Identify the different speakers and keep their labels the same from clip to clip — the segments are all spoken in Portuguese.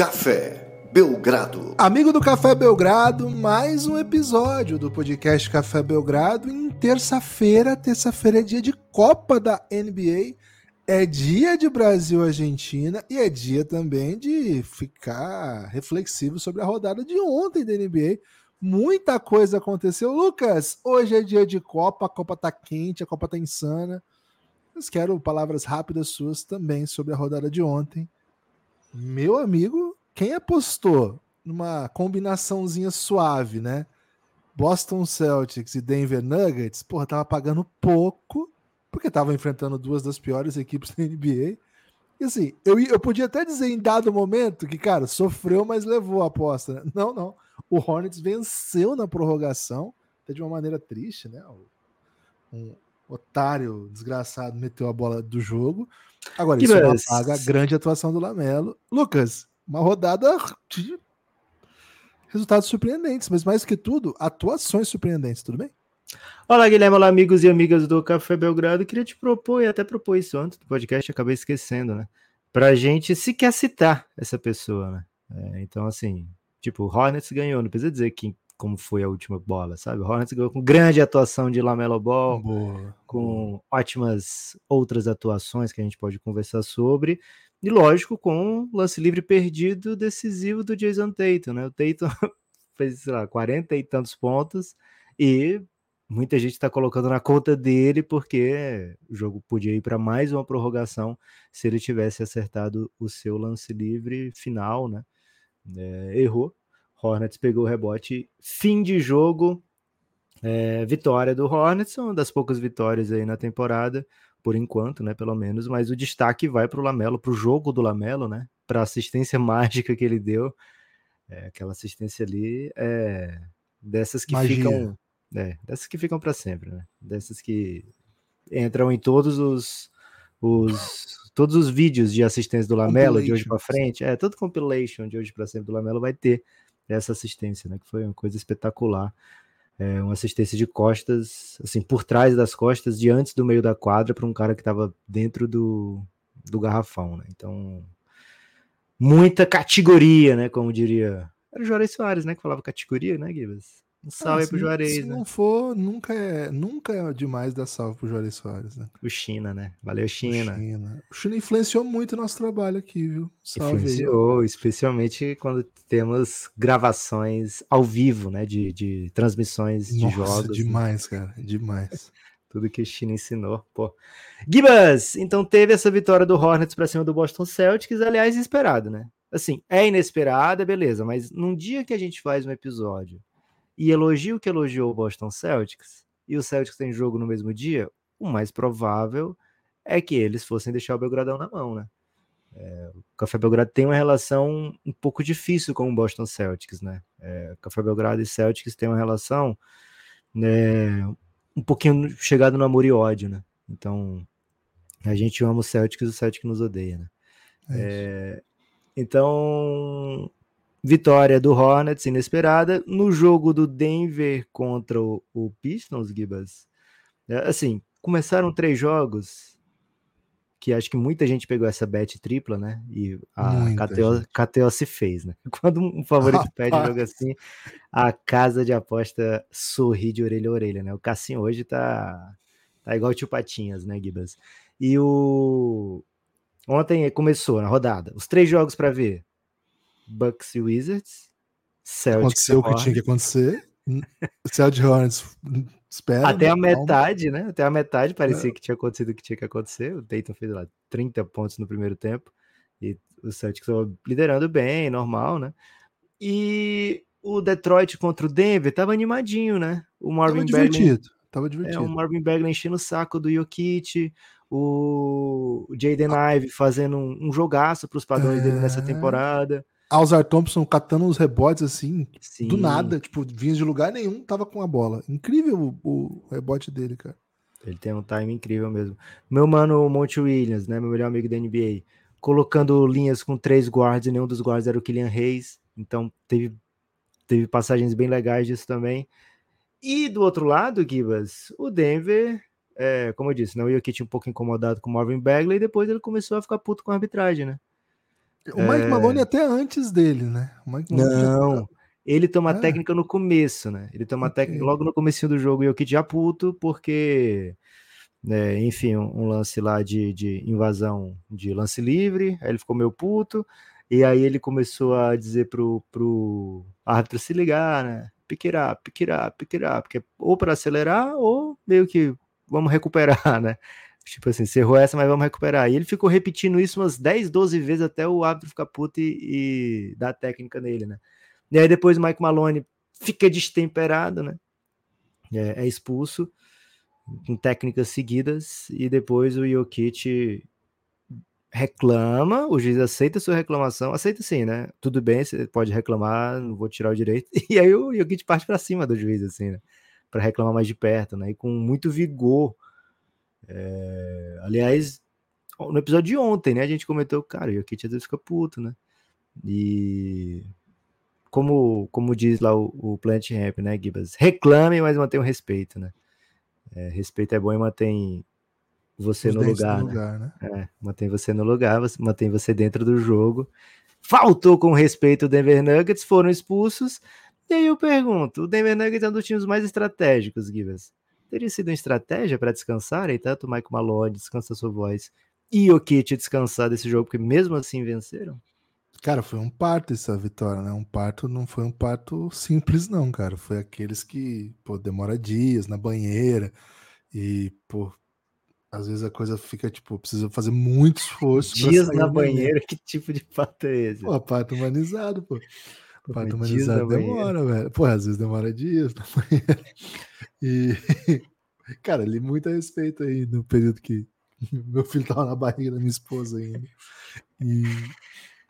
Speaker 1: Café Belgrado.
Speaker 2: Amigo do Café Belgrado, mais um episódio do podcast Café Belgrado em terça-feira. Terça-feira é dia de Copa da NBA, é dia de Brasil-Argentina e é dia também de ficar reflexivo sobre a rodada de ontem da NBA. Muita coisa aconteceu. Lucas, hoje é dia de Copa, a Copa tá quente, a Copa tá insana. Mas quero palavras rápidas suas também sobre a rodada de ontem. Meu amigo, quem apostou numa combinaçãozinha suave, né? Boston Celtics e Denver Nuggets, porra, tava pagando pouco, porque tava enfrentando duas das piores equipes da NBA. E assim, eu, eu podia até dizer em dado momento que, cara, sofreu, mas levou a aposta. Né? Não, não. O Hornets venceu na prorrogação, até de uma maneira triste, né? Um otário desgraçado meteu a bola do jogo. Agora, isso não apaga a grande atuação do Lamelo. Lucas, uma rodada de resultados surpreendentes, mas mais que tudo, atuações surpreendentes, tudo bem?
Speaker 3: Olá, Guilherme, olá, amigos e amigas do Café Belgrado. Queria te propor, e até propor isso antes do podcast, acabei esquecendo, né? Pra gente sequer citar essa pessoa, né? É, então, assim, tipo, o Hornets ganhou, não precisa dizer quem, como foi a última bola, sabe? O Hornets ganhou com grande atuação de Lamelo Ball, boa, com boa. ótimas outras atuações que a gente pode conversar sobre. E lógico, com um lance livre perdido decisivo do Jason Tatum, né? O Tatum fez, sei lá, 40 e tantos pontos e muita gente está colocando na conta dele porque o jogo podia ir para mais uma prorrogação se ele tivesse acertado o seu lance livre final, né? É, errou, Hornets pegou o rebote, fim de jogo, é, vitória do Hornets, uma das poucas vitórias aí na temporada, por enquanto, né, pelo menos, mas o destaque vai para o Lamelo, para o jogo do Lamelo, né, para a assistência mágica que ele deu, é, aquela assistência ali, é, dessas que Magia. ficam, é, dessas que ficam para sempre, né, dessas que entram em todos os, os todos os vídeos de assistência do Lamelo de hoje para frente, é, todo compilation de hoje para sempre do Lamelo vai ter essa assistência, né? Que foi uma coisa espetacular. É, uma assistência de costas, assim, por trás das costas, de antes do meio da quadra, para um cara que estava dentro do, do garrafão, né? Então, muita categoria, né? Como diria. Era o Juarez Soares, né? Que falava categoria, né, Gibas? Um salve ah, pro Juarez. Se
Speaker 2: né? não for, nunca é, nunca é demais dar salve pro Juarez Soares, né?
Speaker 3: O China, né? Valeu, China.
Speaker 2: O China, o China influenciou muito o nosso trabalho aqui, viu?
Speaker 3: Salve influenciou, aí. especialmente quando temos gravações ao vivo, né? De, de transmissões Nossa, de jogos. Né?
Speaker 2: Demais, né? cara, demais.
Speaker 3: Tudo que o China ensinou, pô. Gibas, então teve essa vitória do Hornets para cima do Boston Celtics, aliás, esperado, né? Assim, é inesperada, beleza, mas num dia que a gente faz um episódio e elogio que elogiou o Boston Celtics, e o Celtics tem jogo no mesmo dia, o mais provável é que eles fossem deixar o Belgradão na mão, né? É, o Café Belgrado tem uma relação um pouco difícil com o Boston Celtics, né? É, Café Belgrado e Celtics têm uma relação né, um pouquinho chegado no amor e ódio, né? Então, a gente ama o Celtics e o Celtics nos odeia, né? É, é então, Vitória do Hornets inesperada no jogo do Denver contra o, o Pistons, Gibas. É, assim, começaram três jogos que acho que muita gente pegou essa bet tripla, né? E a KTO, KTO, se fez, né? Quando um favorito Rapaz. pede jogo assim, a casa de aposta sorri de orelha a orelha, né? O Cassim hoje tá, tá igual o tio Patinhas, né, Gibas? E o. Ontem começou na rodada, os três jogos para ver. Bucks e Wizards.
Speaker 2: Celtics Aconteceu o que tinha que acontecer. Celtics Hornets espera.
Speaker 3: Até a metade, né? Até a metade parecia é. que tinha acontecido o que tinha que acontecer. O Dayton fez lá 30 pontos no primeiro tempo. E o Celtics estava liderando bem, normal, né? E o Detroit contra o Denver tava animadinho, né? O Marvin
Speaker 2: tava Bagley, divertido. Tava divertido.
Speaker 3: É, o Marvin Bagley enchendo o saco do Jokic, o Jaden ah. Ive fazendo um, um jogaço para os padrões é... dele nessa é. temporada.
Speaker 2: Alzar Thompson catando uns rebotes assim, Sim. do nada, tipo, vinha de lugar nenhum, tava com a bola. Incrível o, o, rebote dele, cara.
Speaker 3: Ele tem um time incrível mesmo. Meu mano Monte Williams, né, meu melhor amigo da NBA, colocando linhas com três guards e nenhum dos guards era o Kylian Reis, então teve, teve passagens bem legais disso também. E do outro lado, Gibas, o Denver, é, como eu disse, né, o Jokic um pouco incomodado com o Marvin Bagley e depois ele começou a ficar puto com a arbitragem, né?
Speaker 2: O Mike é... Maloney até antes dele, né?
Speaker 3: Não, ele toma ah. técnica no começo, né? Ele toma okay. técnica logo no começo do jogo e o Kit já puto, porque, né, enfim, um, um, lance lá de, de invasão de lance livre, aí ele ficou meio puto, e aí ele começou a dizer pro, pro árbitro se ligar, né? Pick it up, porque ou para acelerar ou meio que vamos recuperar, né? Tipo assim, você errou essa, mas vamos recuperar. E ele ficou repetindo isso umas 10, 12 vezes até o árbitro ficar puto e, e dar técnica nele, né? E aí depois o Mike Malone fica destemperado, né? É, é expulso com técnicas seguidas e depois o Jokic reclama, o juiz aceita a sua reclamação, aceita sim, né? Tudo bem, você pode reclamar, não vou tirar o direito. E aí o Jokic parte para cima do juiz, assim, né? Para reclamar mais de perto, né? E com muito vigor. É... Aliás, no episódio de ontem, né? A gente comentou, cara, o Jokic às vezes fica puto, né? E como, como diz lá o, o Plant Ramp, né, Gibas? Reclame, mas mantenha o respeito, né? É, respeito é bom e mantém você Os no lugar, no né? lugar, né? É, mantém você no lugar, mantém você dentro do jogo. Faltou com respeito o Denver Nuggets, foram expulsos. E aí eu pergunto: o Denver Nuggets é um dos times mais estratégicos, Gibas. Teria sido uma estratégia para descansar, e tanto o Mike Malone descansa sua voz e o Kit descansar desse jogo, porque mesmo assim venceram?
Speaker 2: Cara, foi um parto essa vitória, né? Um parto não foi um parto simples, não, cara. Foi aqueles que, pô, demora dias na banheira e, pô, às vezes a coisa fica, tipo, precisa fazer muito esforço.
Speaker 3: Dias na banheira, que tipo de parto é esse?
Speaker 2: Pô, parto humanizado, pô. Parto humanizado demora, velho. Pô, às vezes demora dias na banheira. E, cara, li muito a respeito aí no período que meu filho tava na barriga da minha esposa ainda. E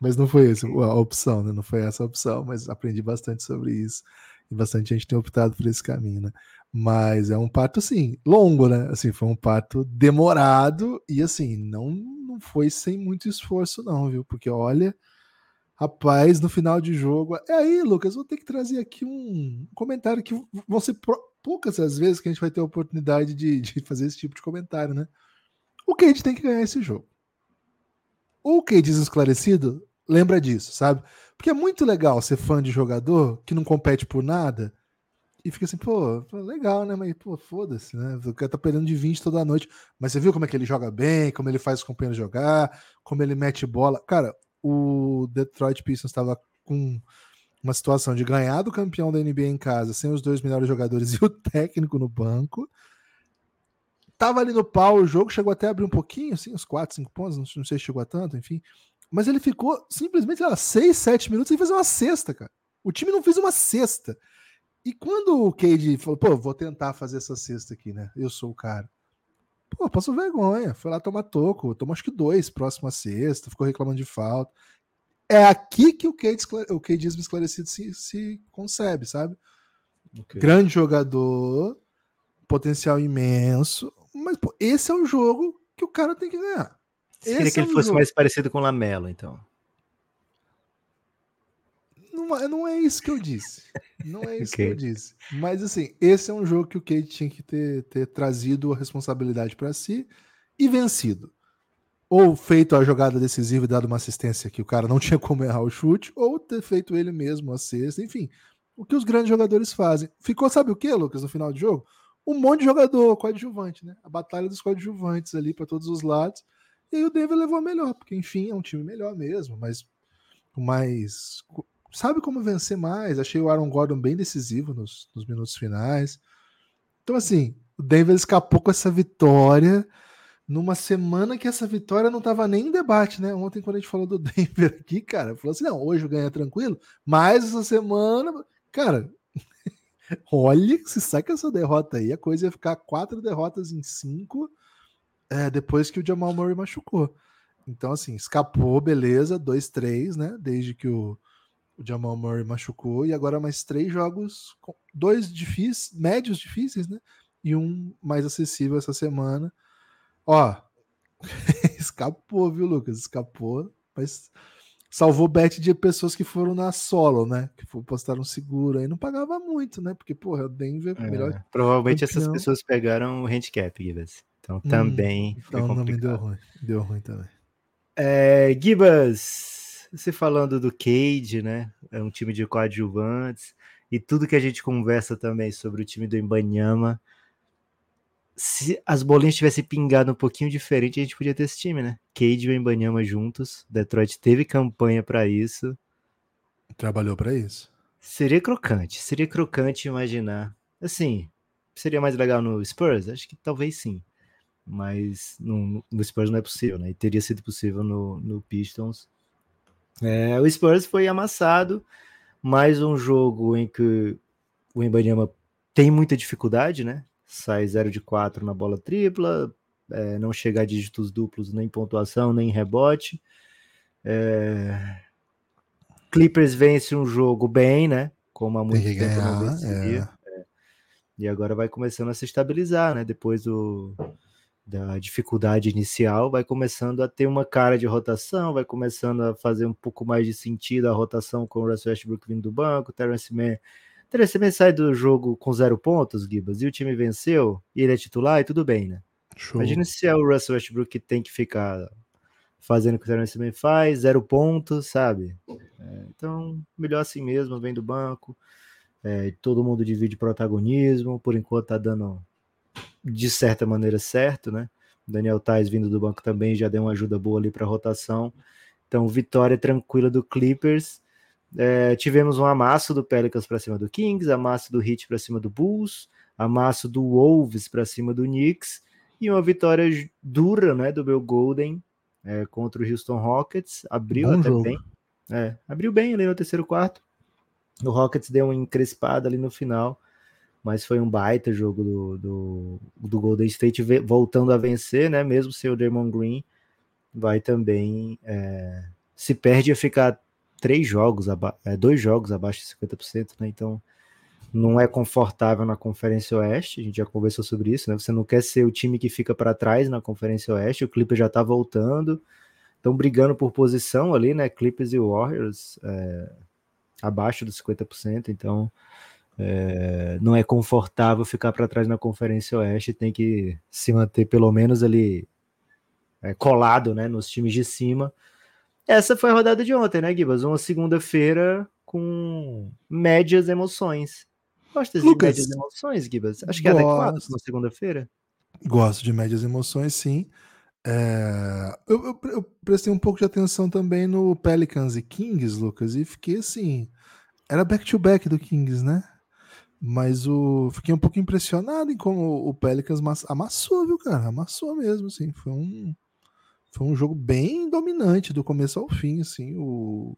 Speaker 2: mas não foi essa a opção, né? Não foi essa a opção, mas aprendi bastante sobre isso. E bastante gente tem optado por esse caminho, né? Mas é um parto, assim, longo, né? Assim, foi um parto demorado e, assim, não, não foi sem muito esforço, não, viu? Porque, olha, rapaz, no final de jogo... É aí, Lucas, vou ter que trazer aqui um comentário que vão ser poucas as vezes que a gente vai ter a oportunidade de, de fazer esse tipo de comentário, né? O gente tem que ganhar esse jogo? O diz esclarecido lembra disso, sabe? Porque é muito legal ser fã de jogador que não compete por nada e fica assim, pô, legal, né? Mas, pô, foda-se, né? O cara tá perdendo de 20 toda noite. Mas você viu como é que ele joga bem, como ele faz os companheiros jogar, como ele mete bola. Cara, o Detroit Pistons estava com uma situação de ganhar do campeão da NBA em casa, sem os dois melhores jogadores e o técnico no banco. Tava ali no pau o jogo, chegou até a abrir um pouquinho, assim, uns 4, 5 pontos, não sei se chegou a tanto, enfim. Mas ele ficou simplesmente, sei lá, 6, 7 minutos sem fazer uma cesta, cara. O time não fez uma cesta. E quando o Cade falou, pô, vou tentar fazer essa cesta aqui, né? Eu sou o cara. Pô, passou vergonha. Foi lá tomar toco. Tomou acho que dois próximo à sexta. Ficou reclamando de falta. É aqui que o Cade, o Cade esclarecido se, se concebe, sabe? Okay. Grande jogador, potencial imenso. Mas, pô, esse é o jogo que o cara tem que ganhar.
Speaker 3: Você queria que ele é fosse jogo. mais parecido com o Lamelo, então.
Speaker 2: Não, é, não é isso que eu disse. Não é isso okay. que eu disse. Mas assim, esse é um jogo que o Kate tinha que ter, ter trazido a responsabilidade para si e vencido. Ou feito a jogada decisiva e dado uma assistência que o cara não tinha como errar o chute, ou ter feito ele mesmo a cesta, enfim. O que os grandes jogadores fazem. Ficou, sabe o que, Lucas, no final do jogo? Um monte de jogador coadjuvante, né? A batalha dos coadjuvantes ali para todos os lados. E aí o Denver levou a melhor, porque enfim, é um time melhor mesmo, mas mais. Sabe como vencer mais? Achei o Aaron Gordon bem decisivo nos, nos minutos finais. Então, assim, o Denver escapou com essa vitória numa semana que essa vitória não estava nem em debate, né? Ontem, quando a gente falou do Denver aqui, cara, falou assim: não, hoje ganha tranquilo, mas essa semana, cara, olha, se sai com essa derrota aí, a coisa ia ficar quatro derrotas em cinco é, depois que o Jamal Murray machucou. Então, assim, escapou, beleza, 2-3, né? Desde que o, o Jamal Murray machucou, e agora mais três jogos, dois difíceis, médios difíceis, né? E um mais acessível essa semana. Ó, escapou, viu, Lucas? Escapou, mas salvou bet de pessoas que foram na solo, né? Que postaram seguro aí, não pagava muito, né? Porque, porra, o Denver
Speaker 3: é, melhor. Provavelmente campeão. essas pessoas pegaram o handicap, Givas. Então hum, também.
Speaker 2: Então não me deu ruim. Deu ruim também.
Speaker 3: É, Gibas, você falando do Cade, né? É um time de coadjuvantes e tudo que a gente conversa também sobre o time do Embanyama. Se as bolinhas tivessem pingado um pouquinho diferente, a gente podia ter esse time, né? Cade e o Embanyama juntos. Detroit teve campanha para isso.
Speaker 2: Trabalhou para isso.
Speaker 3: Seria crocante, seria crocante imaginar. Assim, seria mais legal no Spurs? Acho que talvez sim. Mas no, no Spurs não é possível, né? E teria sido possível no, no Pistons. É, o Spurs foi amassado. Mais um jogo em que o Embanyama tem muita dificuldade, né? Sai 0 de 4 na bola tripla, é, não chega a dígitos duplos nem pontuação, nem rebote. É... Clippers vence um jogo bem, né? Como há muito tempo ganhar, não vencia. É. É. E agora vai começando a se estabilizar, né? Depois do, da dificuldade inicial, vai começando a ter uma cara de rotação, vai começando a fazer um pouco mais de sentido a rotação com o Russell Westbrook vindo do banco, Terence Mann. Terence Mann sai do jogo com zero pontos, Gibas, e o time venceu, e ele é titular, e tudo bem, né? Show. Imagina se é o Russell Westbrook que tem que ficar fazendo o que o Terence Mann faz, zero pontos, sabe? É, então, melhor assim mesmo, vem do banco, é, todo mundo divide protagonismo, por enquanto tá dando de certa maneira certo, né? Daniel Tais vindo do banco também já deu uma ajuda boa ali para rotação. Então, vitória tranquila do Clippers. É, tivemos um amasso do Pelicans para cima do Kings, amasso do Heat para cima do Bulls, amasso do Wolves para cima do Knicks e uma vitória dura, né, do meu Golden é, contra o Houston Rockets. Abriu Bom até jogo. bem. É, abriu bem ali no terceiro quarto. O Rockets deu uma encrespada ali no final, mas foi um baita jogo do, do, do Golden State voltando a vencer, né? Mesmo sem o Draymond Green, vai também é, se perde a ficar três jogos, é, dois jogos abaixo de 50%, né? Então não é confortável na Conferência Oeste, a gente já conversou sobre isso, né? Você não quer ser o time que fica para trás na Conferência Oeste, o Clippers já tá voltando, estão brigando por posição ali, né? Clippers e Warriors é, abaixo dos 50%, então é, não é confortável ficar para trás na Conferência Oeste, tem que se manter pelo menos ali é, colado né, nos times de cima. Essa foi a rodada de ontem, né, Gibas? Uma segunda-feira com médias emoções. Gosta de Lucas, médias emoções, Gibas? Acho que é adequado na segunda-feira.
Speaker 2: Gosto de médias emoções, sim. É, eu, eu, eu, prestei um pouco de atenção também no Pelicans e Kings, Lucas, e fiquei assim. Era back-to-back -back do Kings, né? Mas o fiquei um pouco impressionado em como o Pelicans amassou, viu, cara? Amassou mesmo, assim. Foi um, foi um jogo bem dominante do começo ao fim, assim. O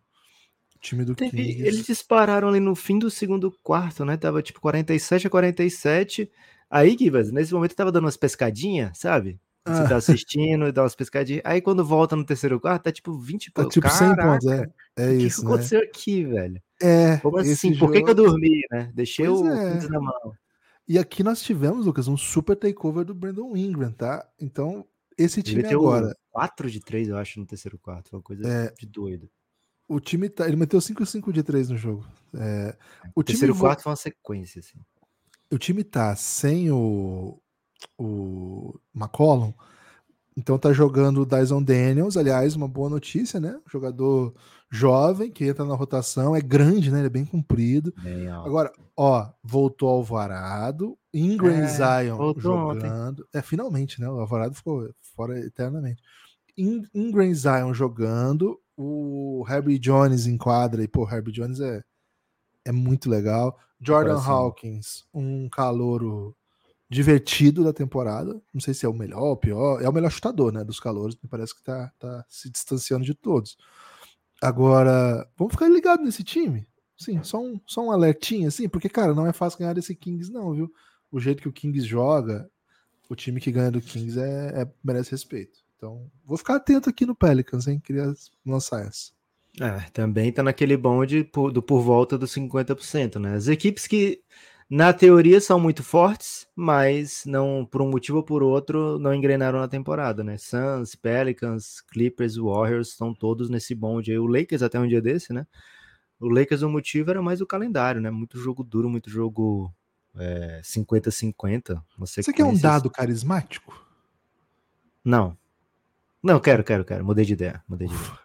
Speaker 2: time do Teve, Kings.
Speaker 3: Eles dispararam ali no fim do segundo quarto, né? Tava tipo 47 a 47. Aí, Givas, nesse momento tava dando umas pescadinhas, sabe? Você ah. tá assistindo e dá umas pescadinhas. Aí quando volta no terceiro quarto, tá tipo 20
Speaker 2: tá, tipo 100 pontos, é. É isso.
Speaker 3: O que aconteceu né? aqui, velho?
Speaker 2: É.
Speaker 3: Como assim? Jogo... Por que, que, eu dormi, né? Deixei pois o é. na mão.
Speaker 2: E aqui nós tivemos, Lucas, um super takeover do Brandon Ingram, tá? Então, esse time agora.
Speaker 3: 4 de 3, eu acho, no terceiro quarto. Uma coisa é, de doido.
Speaker 2: O time tá. Ele meteu 5-5 de 3 no jogo. É,
Speaker 3: o, o terceiro quarto foi uma sequência, assim.
Speaker 2: O time tá sem o, o McCollum então tá jogando o Dyson Daniels, aliás, uma boa notícia, né? Jogador jovem que entra na rotação, é grande, né? Ele é bem comprido. Bem Agora, ó, voltou ao Alvarado, Ingram é, Zion jogando. Ontem. É, finalmente, né? O Alvarado ficou fora eternamente. In Ingram Zion jogando, o Herbie Jones em quadra, e pô, Herbie Jones é, é muito legal. Jordan Hawkins, um calouro divertido da temporada. Não sei se é o melhor ou pior. É o melhor chutador, né? Dos calores. Me parece que tá, tá se distanciando de todos. Agora, vamos ficar ligado nesse time. Sim, só um, só um alertinho, assim, porque, cara, não é fácil ganhar desse Kings, não, viu? O jeito que o Kings joga, o time que ganha do Kings é, é merece respeito. Então, vou ficar atento aqui no Pelicans, hein? Queria lançar essa.
Speaker 3: É, também tá naquele bonde por, do por volta dos 50%, né? As equipes que na teoria são muito fortes, mas não por um motivo ou por outro não engrenaram na temporada, né? Suns, Pelicans, Clippers, Warriors estão todos nesse bonde aí. O Lakers até um dia desse, né? O Lakers o motivo era mais o calendário, né? Muito jogo duro, muito jogo 50-50. É,
Speaker 2: Você quer um dado carismático?
Speaker 3: Não. Não, quero, quero, quero. Mudei de ideia. Mudei de ideia.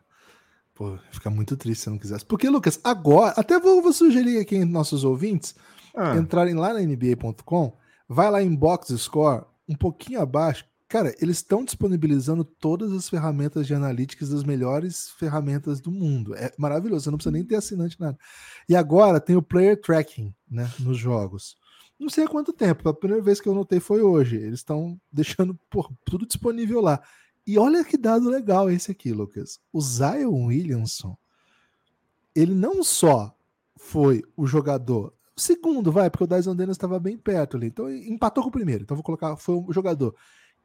Speaker 2: Pô, fica muito triste se não quisesse. Porque, Lucas, agora, até vou, vou sugerir aqui nossos ouvintes
Speaker 3: Ah,
Speaker 2: entrarem lá na NBA.com, vai lá em Box Score, um pouquinho abaixo. Cara, eles estão disponibilizando todas as ferramentas de analytics das melhores ferramentas do mundo. É maravilhoso, você não precisa nem ter assinante nada. E agora tem o player tracking, né, nos jogos. Não sei há quanto tempo, a primeira vez que eu notei foi hoje. Eles estão deixando pô, tudo disponível lá. E olha que dado legal esse aqui, Lucas. O Zion Williamson, ele não só foi o jogador o segundo, vai, porque o Dyson Dennis estava bem perto ali. Então empatou com o primeiro. Então vou colocar, foi o jogador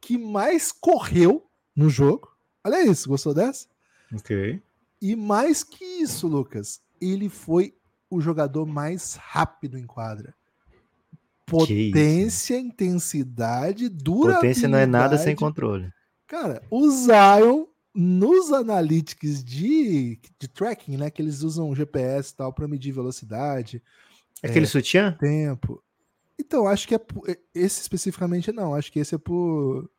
Speaker 2: que mais correu no jogo. Olha isso, gostou dessa?
Speaker 3: ok.
Speaker 2: E mais que isso, Lucas, ele foi o jogador mais rápido em quadra. Potência, intensidade, durabilidade.
Speaker 3: Potência não é nada sem controle.
Speaker 2: Cara, o Zion nos analytics de, de tracking, né, que eles usam GPS e tal para medir velocidade,
Speaker 3: Aquele sutiã?
Speaker 2: tempo. Então, acho que é esse especificamente não, acho que esse é por,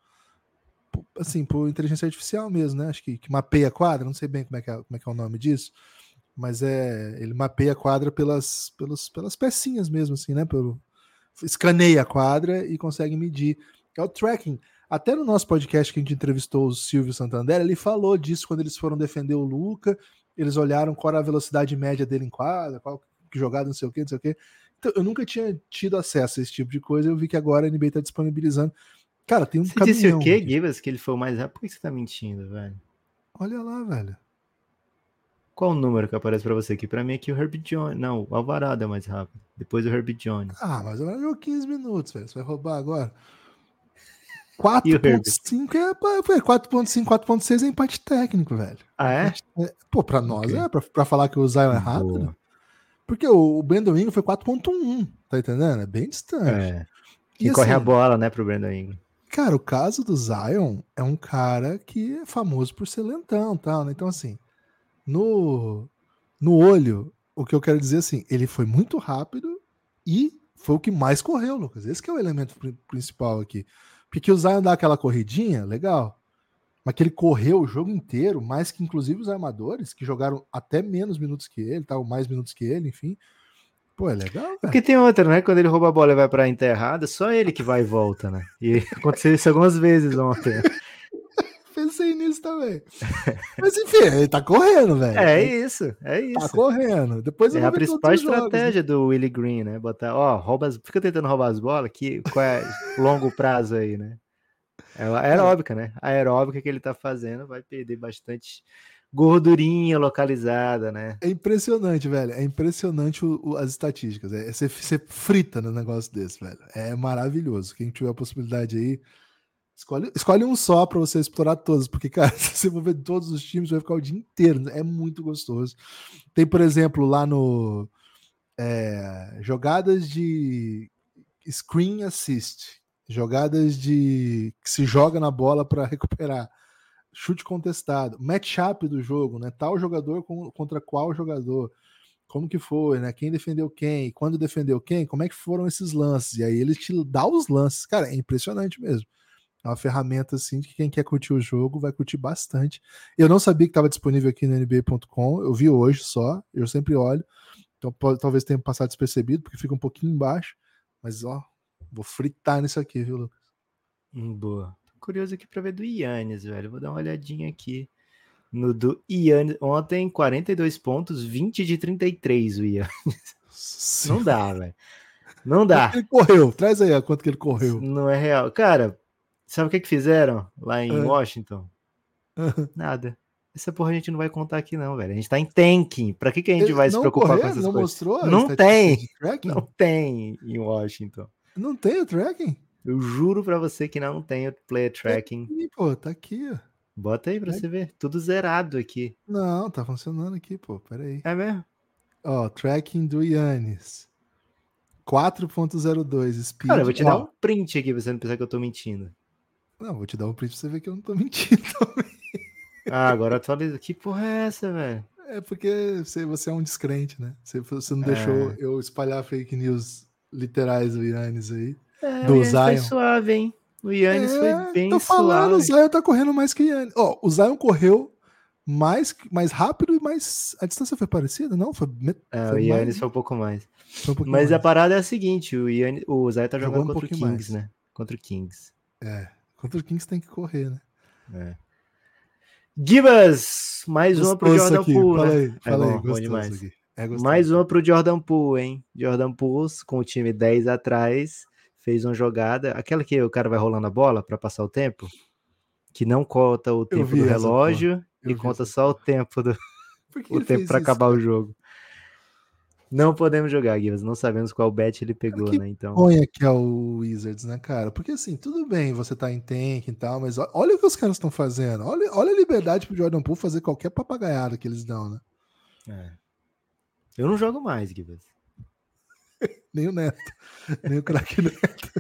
Speaker 2: por- assim, por inteligência artificial mesmo, né? Acho que, que mapeia a quadra, não sei bem como é, que é, como é que é o nome disso, mas é ele mapeia a quadra pelas, pelas, pelas pecinhas mesmo, assim, né? Pelo, escaneia a quadra e consegue medir. É o tracking. Até no nosso podcast que a gente entrevistou o Silvio Santander, ele falou disso quando eles foram defender o Luca. Eles olharam qual era a velocidade média dele em quadra, qual que jogada, não sei o que, não sei o que. Então, eu nunca tinha tido acesso a esse tipo de coisa. Eu vi que agora a NBA tá disponibilizando. Cara, tem um
Speaker 3: Você disse o quê. Gibas? Que ele foi o mais rápido? Por que você tá mentindo, velho?
Speaker 2: Olha lá, velho.
Speaker 3: Qual o número que aparece pra você aqui? Pra mim aqui o Herbie Jones. Não, o Alvarado é mais rápido. Depois o Herbie Jones.
Speaker 2: Ah, mas agora jogou 15 minutos, velho. Você vai roubar agora?
Speaker 3: E o Herbert?
Speaker 2: 4.5 é, pá, pô, é 4.5, 4.6 é empate técnico, velho.
Speaker 3: Ah, é?
Speaker 2: É, Pô, pra nós
Speaker 3: Ok.
Speaker 2: é, pra, pra falar que o Zion é rápido.
Speaker 3: Boa.
Speaker 2: Porque o, Brandon Ingram foi 4.1, tá entendendo? É bem distante.
Speaker 3: É.
Speaker 2: E
Speaker 3: Quem corre a
Speaker 2: assim,
Speaker 3: bola, né, pro Brandon Ingram.
Speaker 2: Cara, o caso do Zion é um cara que é famoso por ser lentão e tal, né? Então, assim, no, no olho, o que eu quero dizer assim, ele foi muito rápido e foi o que mais correu, Lucas. Esse é o elemento pri- principal aqui. Porque o Zion dá aquela corridinha, legal. Mas que ele correu o jogo inteiro, mais que inclusive os armadores, que jogaram até menos minutos que ele, tal, mais minutos que ele, enfim. Pô, é legal, velho.
Speaker 3: Porque tem outra, né? Quando ele rouba a bola e vai pra enterrada, só ele que vai e volta, né? E aconteceu isso algumas vezes ontem.
Speaker 2: Pensei nisso também. Mas enfim, ele tá correndo, velho.
Speaker 3: É isso, é
Speaker 2: Tá
Speaker 3: isso.
Speaker 2: correndo. Depois
Speaker 3: É a principal
Speaker 2: os jogos, né?
Speaker 3: estratégia do Willie Green, né? Botar, ó, rouba as, fica tentando roubar as bolas, que qual é longo prazo aí, né? É aeróbica, né? A aeróbica que ele tá fazendo vai perder bastante gordurinha localizada, né?
Speaker 2: É impressionante, velho. É impressionante o- o- as estatísticas. É, você, você frita no negócio desse, velho. É maravilhoso. Quem tiver a possibilidade aí, escolhe, escolhe um só pra você explorar todos. Porque, cara, se você for ver todos os times, vai ficar o dia inteiro. É muito gostoso. Tem, por exemplo, lá no é, jogadas de screen assist, jogadas de que se joga na bola para recuperar, chute contestado, matchup do jogo, né? Tal jogador com- contra qual jogador, como que foi, né? Quem defendeu quem, quando defendeu quem, como é que foram esses lances? E aí ele te dá os lances, cara, é impressionante mesmo. É uma ferramenta assim que quem quer curtir o jogo vai curtir bastante. Eu não sabia que estava disponível aqui no NBA.com, eu vi hoje só, eu sempre olho. Então pode- talvez tenha passado despercebido, porque fica um pouquinho embaixo. Mas ó, vou fritar nisso aqui, viu, Lucas?
Speaker 3: Hum, boa. Tô curioso aqui pra ver do Yannis, velho. Vou dar uma olhadinha aqui. No do Yannis, ontem 42 pontos, 20 de 33 o Yannis. Não dá, velho. Não dá.
Speaker 2: Ele correu, traz aí a quanto que ele correu.
Speaker 3: Não é real. Cara, sabe o que que fizeram lá em
Speaker 2: Ah.
Speaker 3: Washington? Nada. Essa porra a gente não vai contar aqui não, velho. A gente tá em tanking. Pra que que a gente
Speaker 2: Ele
Speaker 3: vai se preocupar
Speaker 2: correu?
Speaker 3: com essas
Speaker 2: Não
Speaker 3: coisas?
Speaker 2: mostrou?
Speaker 3: Não tem. Não tem em Washington.
Speaker 2: Não tem o tracking?
Speaker 3: Eu juro pra você que não tem o player tracking.
Speaker 2: Ih, pô, tá aqui, ó.
Speaker 3: Bota aí pra
Speaker 2: É.
Speaker 3: você ver. Tudo zerado aqui.
Speaker 2: Não, tá funcionando aqui, pô. Pera aí.
Speaker 3: É mesmo?
Speaker 2: Ó, tracking do Yannis. 4.02 speed.
Speaker 3: Cara, eu vou te
Speaker 2: Ó,
Speaker 3: dar um print aqui pra você não pensar que eu tô mentindo.
Speaker 2: Não, vou te dar um print pra você ver que eu não tô mentindo.
Speaker 3: Ah, agora atualiza. Que porra é essa, velho?
Speaker 2: É porque você, você é um descrente, né? Você, você não deixou
Speaker 3: É.
Speaker 2: eu espalhar fake news literais do Yannis aí.
Speaker 3: É,
Speaker 2: Do
Speaker 3: o Yannis foi
Speaker 2: Zion.
Speaker 3: suave, hein? O Yannis
Speaker 2: É,
Speaker 3: foi bem
Speaker 2: tô falando, o
Speaker 3: suave.
Speaker 2: Zion tá correndo mais que o Yannis. Ó, o Zion correu mais, mais rápido e mais. A distância foi parecida, não? Foi,
Speaker 3: é, foi o Yannis mais... foi um pouco mais.
Speaker 2: Um
Speaker 3: Mas
Speaker 2: mais.
Speaker 3: a parada é a seguinte: o, Yannis, o Zay tá jogando
Speaker 2: Jogou um
Speaker 3: contra o Kings,
Speaker 2: mais.
Speaker 3: né? Contra o Kings.
Speaker 2: É. Contra o Kings tem que correr, né?
Speaker 3: É. Gibas! Mais uma pro Jordan Poole,
Speaker 2: fala
Speaker 3: né?
Speaker 2: aí,
Speaker 3: É
Speaker 2: fala aí,
Speaker 3: bom, bom demais.
Speaker 2: aqui. É.
Speaker 3: Mais uma pro Jordan Poole, hein? Jordan Poole, com o time 10 atrás, fez uma jogada, aquela que o cara vai rolando a bola para passar o tempo, que não conta o tempo do relógio e conta
Speaker 2: essa
Speaker 3: só o tempo do o tempo para acabar o jogo. Não podemos jogar, Gibas, não sabemos qual bet ele pegou,
Speaker 2: que
Speaker 3: né? Então,
Speaker 2: Olha que é o Wizards, né, cara? Porque assim, tudo bem você tá em tank e tal, mas olha o que os caras estão fazendo. Olha, olha a liberdade pro Jordan Poole fazer qualquer papagaiada que eles dão, né?
Speaker 3: é. Eu não jogo mais, Gibas.
Speaker 2: Nem o Neto, nem o craque Neto.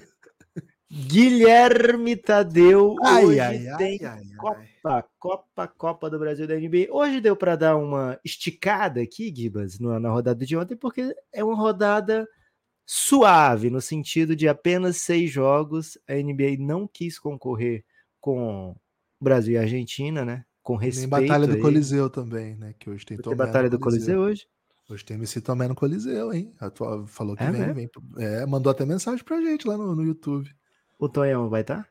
Speaker 3: Guilherme Tadeu,
Speaker 2: Ai,
Speaker 3: hoje
Speaker 2: ai,
Speaker 3: tem
Speaker 2: ai.
Speaker 3: Copa, Copa, Copa do Brasil da NBA. Hoje deu para dar uma esticada aqui, Gibas, na, rodada de ontem, porque é uma rodada suave, no sentido de apenas seis jogos. A NBA não quis concorrer com Brasil e Argentina, né? Com
Speaker 2: Nem
Speaker 3: respeito.
Speaker 2: Batalha do
Speaker 3: aí.
Speaker 2: Coliseu também, né? Que hoje tem
Speaker 3: Batalha do Coliseu hoje?
Speaker 2: Hoje tem MC Tomé no Coliseu, hein? A tua- Falou que
Speaker 3: É
Speaker 2: vem,
Speaker 3: mesmo?
Speaker 2: vem. É, mandou até mensagem pra gente lá no, no YouTube.
Speaker 3: O Tonhão vai estar?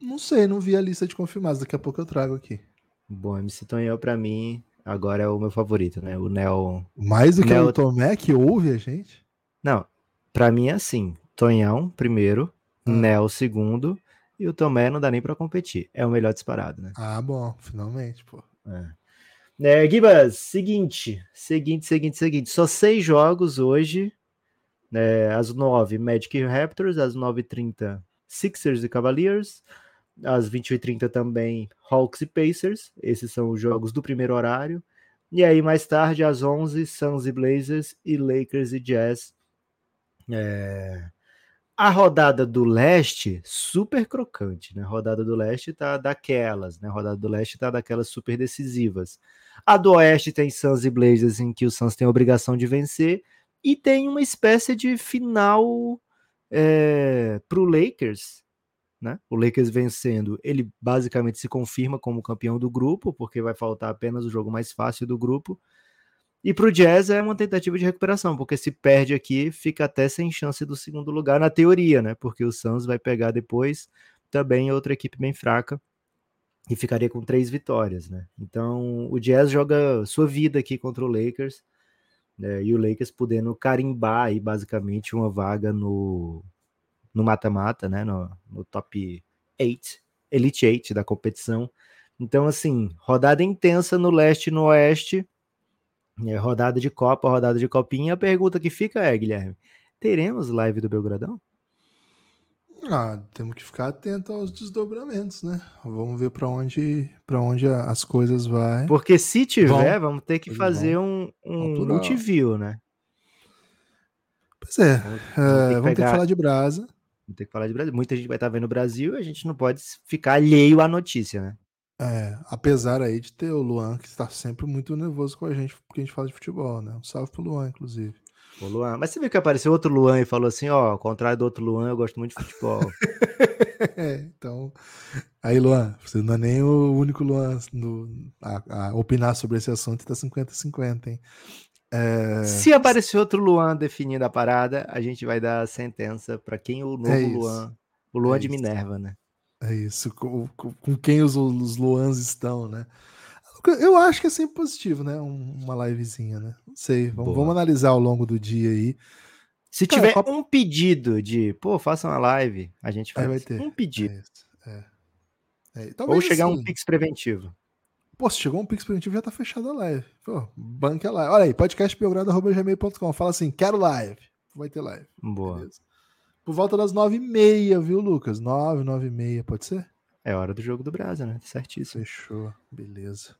Speaker 2: Não sei, não vi a lista de confirmados. Daqui a pouco eu trago aqui.
Speaker 3: Bom, MC Tonhão para mim agora é o meu favorito, né? O Neo
Speaker 2: Mais do que
Speaker 3: Léo-
Speaker 2: o Tomé que ouve a gente.
Speaker 3: Não, pra mim é assim: Tonhão, primeiro,
Speaker 2: Ah.
Speaker 3: Nel, segundo, e o Tomé não dá nem pra competir. É o melhor disparado, né?
Speaker 2: Ah, bom, finalmente, pô.
Speaker 3: É, Gibas, seguinte, seguinte, seguinte, seguinte. Só seis jogos hoje. É, às nove, Magic e Raptors. Às 9h30, Sixers e Cavaliers. Às 21h30 também, Hawks e Pacers. Esses são os jogos do primeiro horário. E aí, mais tarde, às 11, Suns e Blazers e Lakers e Jazz. É, A rodada do leste, super crocante, né? A rodada do leste tá daquelas, né? A rodada do leste tá daquelas super decisivas. A do oeste tem Suns e Blazers, em que o Suns tem a obrigação de vencer. E tem uma espécie de final é, pro Lakers, né? O Lakers vencendo, ele basicamente se confirma como campeão do grupo, porque vai faltar apenas o jogo mais fácil do grupo. E para o Jazz é uma tentativa de recuperação, porque se perde aqui, fica até sem chance do segundo lugar na teoria, né? Porque o Suns vai pegar depois também outra equipe bem fraca e ficaria com três vitórias, né? Então o Jazz joga sua vida aqui contra o Lakers né? e o Lakers podendo carimbar aí basicamente uma vaga no no mata-mata, né? No, no top 8, Elite 8 da competição. Então, assim, rodada intensa no leste e no oeste. É, rodada de Copa, rodada de Copinha. A pergunta que fica é, Guilherme: teremos live do Belgradão?
Speaker 2: Ah, temos que ficar atento aos desdobramentos, né? Vamos ver pra onde, para onde as coisas vai.
Speaker 3: Porque se tiver, vamos ter que fazer um, um multiview, né?
Speaker 2: Pois é,
Speaker 3: Vamos,
Speaker 2: é,
Speaker 3: vamos ter que
Speaker 2: vamos ter que
Speaker 3: pegar-
Speaker 2: falar de brasa.
Speaker 3: vamos ter que falar de Brasil. Muita gente vai estar vendo o Brasil e a gente não pode ficar alheio à notícia, né?
Speaker 2: É, apesar aí de ter o Luan, que está sempre muito nervoso com a gente, porque a gente fala de futebol, né? Um salve pro Luan, inclusive.
Speaker 3: O Luan. Mas você viu que apareceu outro Luan e falou assim: ó, ao contrário do outro Luan, eu gosto muito de futebol.
Speaker 2: É, então. Aí, Luan, você não é nem o único Luan no, a, a opinar sobre esse assunto, tá 50-50, hein? É,
Speaker 3: Se aparecer outro Luan definindo a parada, a gente vai dar a sentença para quem o novo
Speaker 2: É.
Speaker 3: Luan. O Luan
Speaker 2: É
Speaker 3: de
Speaker 2: isso.
Speaker 3: Minerva, né?
Speaker 2: É isso, com, com- com quem os, os Luans estão, né? Eu acho que é sempre positivo, né? Um- uma livezinha, né? Não sei, vamos, vamos analisar ao longo do dia aí.
Speaker 3: Se
Speaker 2: Cara,
Speaker 3: tiver
Speaker 2: Copa-
Speaker 3: um pedido de, pô, faça uma live, a gente faz.
Speaker 2: vai ter.
Speaker 3: Um pedido.
Speaker 2: É é. É,
Speaker 3: Ou
Speaker 2: talvez
Speaker 3: chegar um
Speaker 2: assim,
Speaker 3: Pix preventivo.
Speaker 2: Pô, se chegou um Pix preventivo, já tá fechada a live. Pô, banque a live. Olha aí, podcastbelgrado.gmail.com. Fala assim, quero live. Vai ter live.
Speaker 3: Boa.
Speaker 2: Beleza. Por volta das nove e meia, viu, Lucas? Nove, nove e meia, pode ser?
Speaker 3: É hora do jogo do Brasil, né? Certíssimo.
Speaker 2: Fechou, beleza.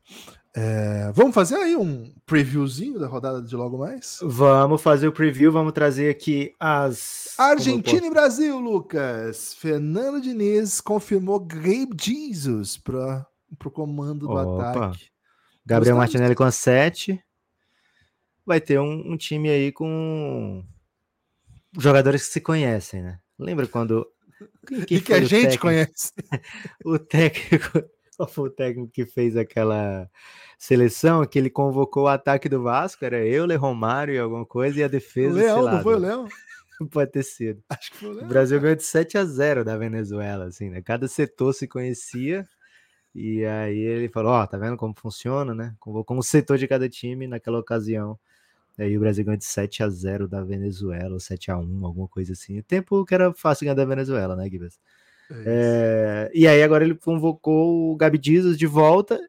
Speaker 2: É, vamos fazer aí um previewzinho da rodada de logo mais?
Speaker 3: Vamos fazer o preview, vamos trazer aqui as.
Speaker 2: Argentina e Brasil, Lucas. Fernando Diniz confirmou Gabe Jesus para o comando do
Speaker 3: Opa.
Speaker 2: ataque.
Speaker 3: Gabriel. Martinelli com a 7. Vai ter um, um time aí com jogadores que se conhecem, né? Lembra quando. quem
Speaker 2: E que a
Speaker 3: o
Speaker 2: gente
Speaker 3: técnico-
Speaker 2: conhece.
Speaker 3: O técnico Qual foi o técnico que fez aquela seleção que ele convocou o ataque do Vasco? Era Euler, Romário e alguma coisa, e a defesa.
Speaker 2: O Leão, não foi o Leão?
Speaker 3: Pode ter sido.
Speaker 2: Acho que foi o
Speaker 3: O
Speaker 2: Leão.
Speaker 3: Brasil ganhou de 7 a 0 da Venezuela, assim, né? Cada setor se conhecia. E aí ele falou, ó, tá vendo como funciona, né? Convocou um setor de cada time naquela ocasião. Aí o Brasil ganhou de 7 a 0 da Venezuela, ou 7 a 1 alguma coisa assim. O tempo que era fácil ganhar da Venezuela, né, Gibas?
Speaker 2: É.
Speaker 3: É, e aí agora ele convocou o Gabi Jesus de volta.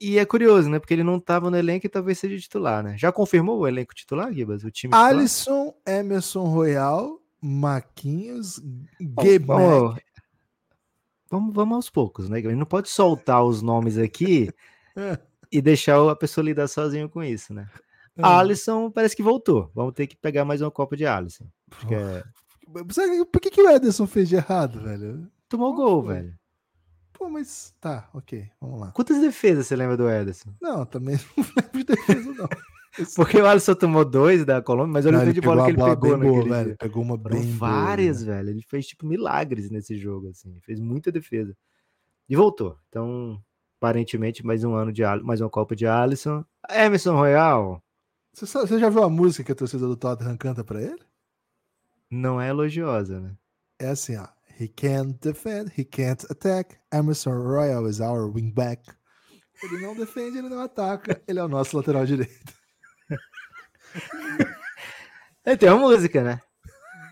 Speaker 3: E é curioso, né? Porque ele não tava no elenco e talvez seja titular, né? Já confirmou o elenco titular, Gibas? O time titular?
Speaker 2: Alisson, Emerson Royal, Maquinhos,
Speaker 3: vamos, vamos, vamos aos poucos, né? Ele não pode soltar os nomes aqui
Speaker 2: É.
Speaker 3: e deixar a pessoa lidar sozinho com isso, né?
Speaker 2: Ah.
Speaker 3: Alisson parece que voltou. Vamos ter que pegar mais uma Copa de Alisson. Porque é-
Speaker 2: Por que, que o Ederson fez de errado, velho?
Speaker 3: tomou gol, velho.
Speaker 2: Pô, mas tá, ok, vamos lá.
Speaker 3: Quantas defesas você lembra do Ederson?
Speaker 2: Não, também não lembro de defesa, não.
Speaker 3: Porque o Alisson tomou dois da Colômbia, mas olha
Speaker 2: Não,
Speaker 3: o tanto de bola que ele pegou
Speaker 2: bem boa,
Speaker 3: naquele
Speaker 2: velho. Pegou uma
Speaker 3: Foram
Speaker 2: bem boa,
Speaker 3: várias,
Speaker 2: né?
Speaker 3: velho. Ele fez tipo milagres nesse jogo, assim. Fez muita defesa. E voltou. Então, aparentemente, mais um ano de mais uma Copa de Alisson. Emerson Royal
Speaker 2: Você, sabe- você já viu a música que a torcida do Tottenham canta pra ele?
Speaker 3: não é elogiosa, né?
Speaker 2: É assim, ó. He can't defend, he can't attack. Emerson Royal is our wingback. Ele não defende, ele não ataca. Ele é o nosso lateral direito.
Speaker 3: É, tem uma música, né?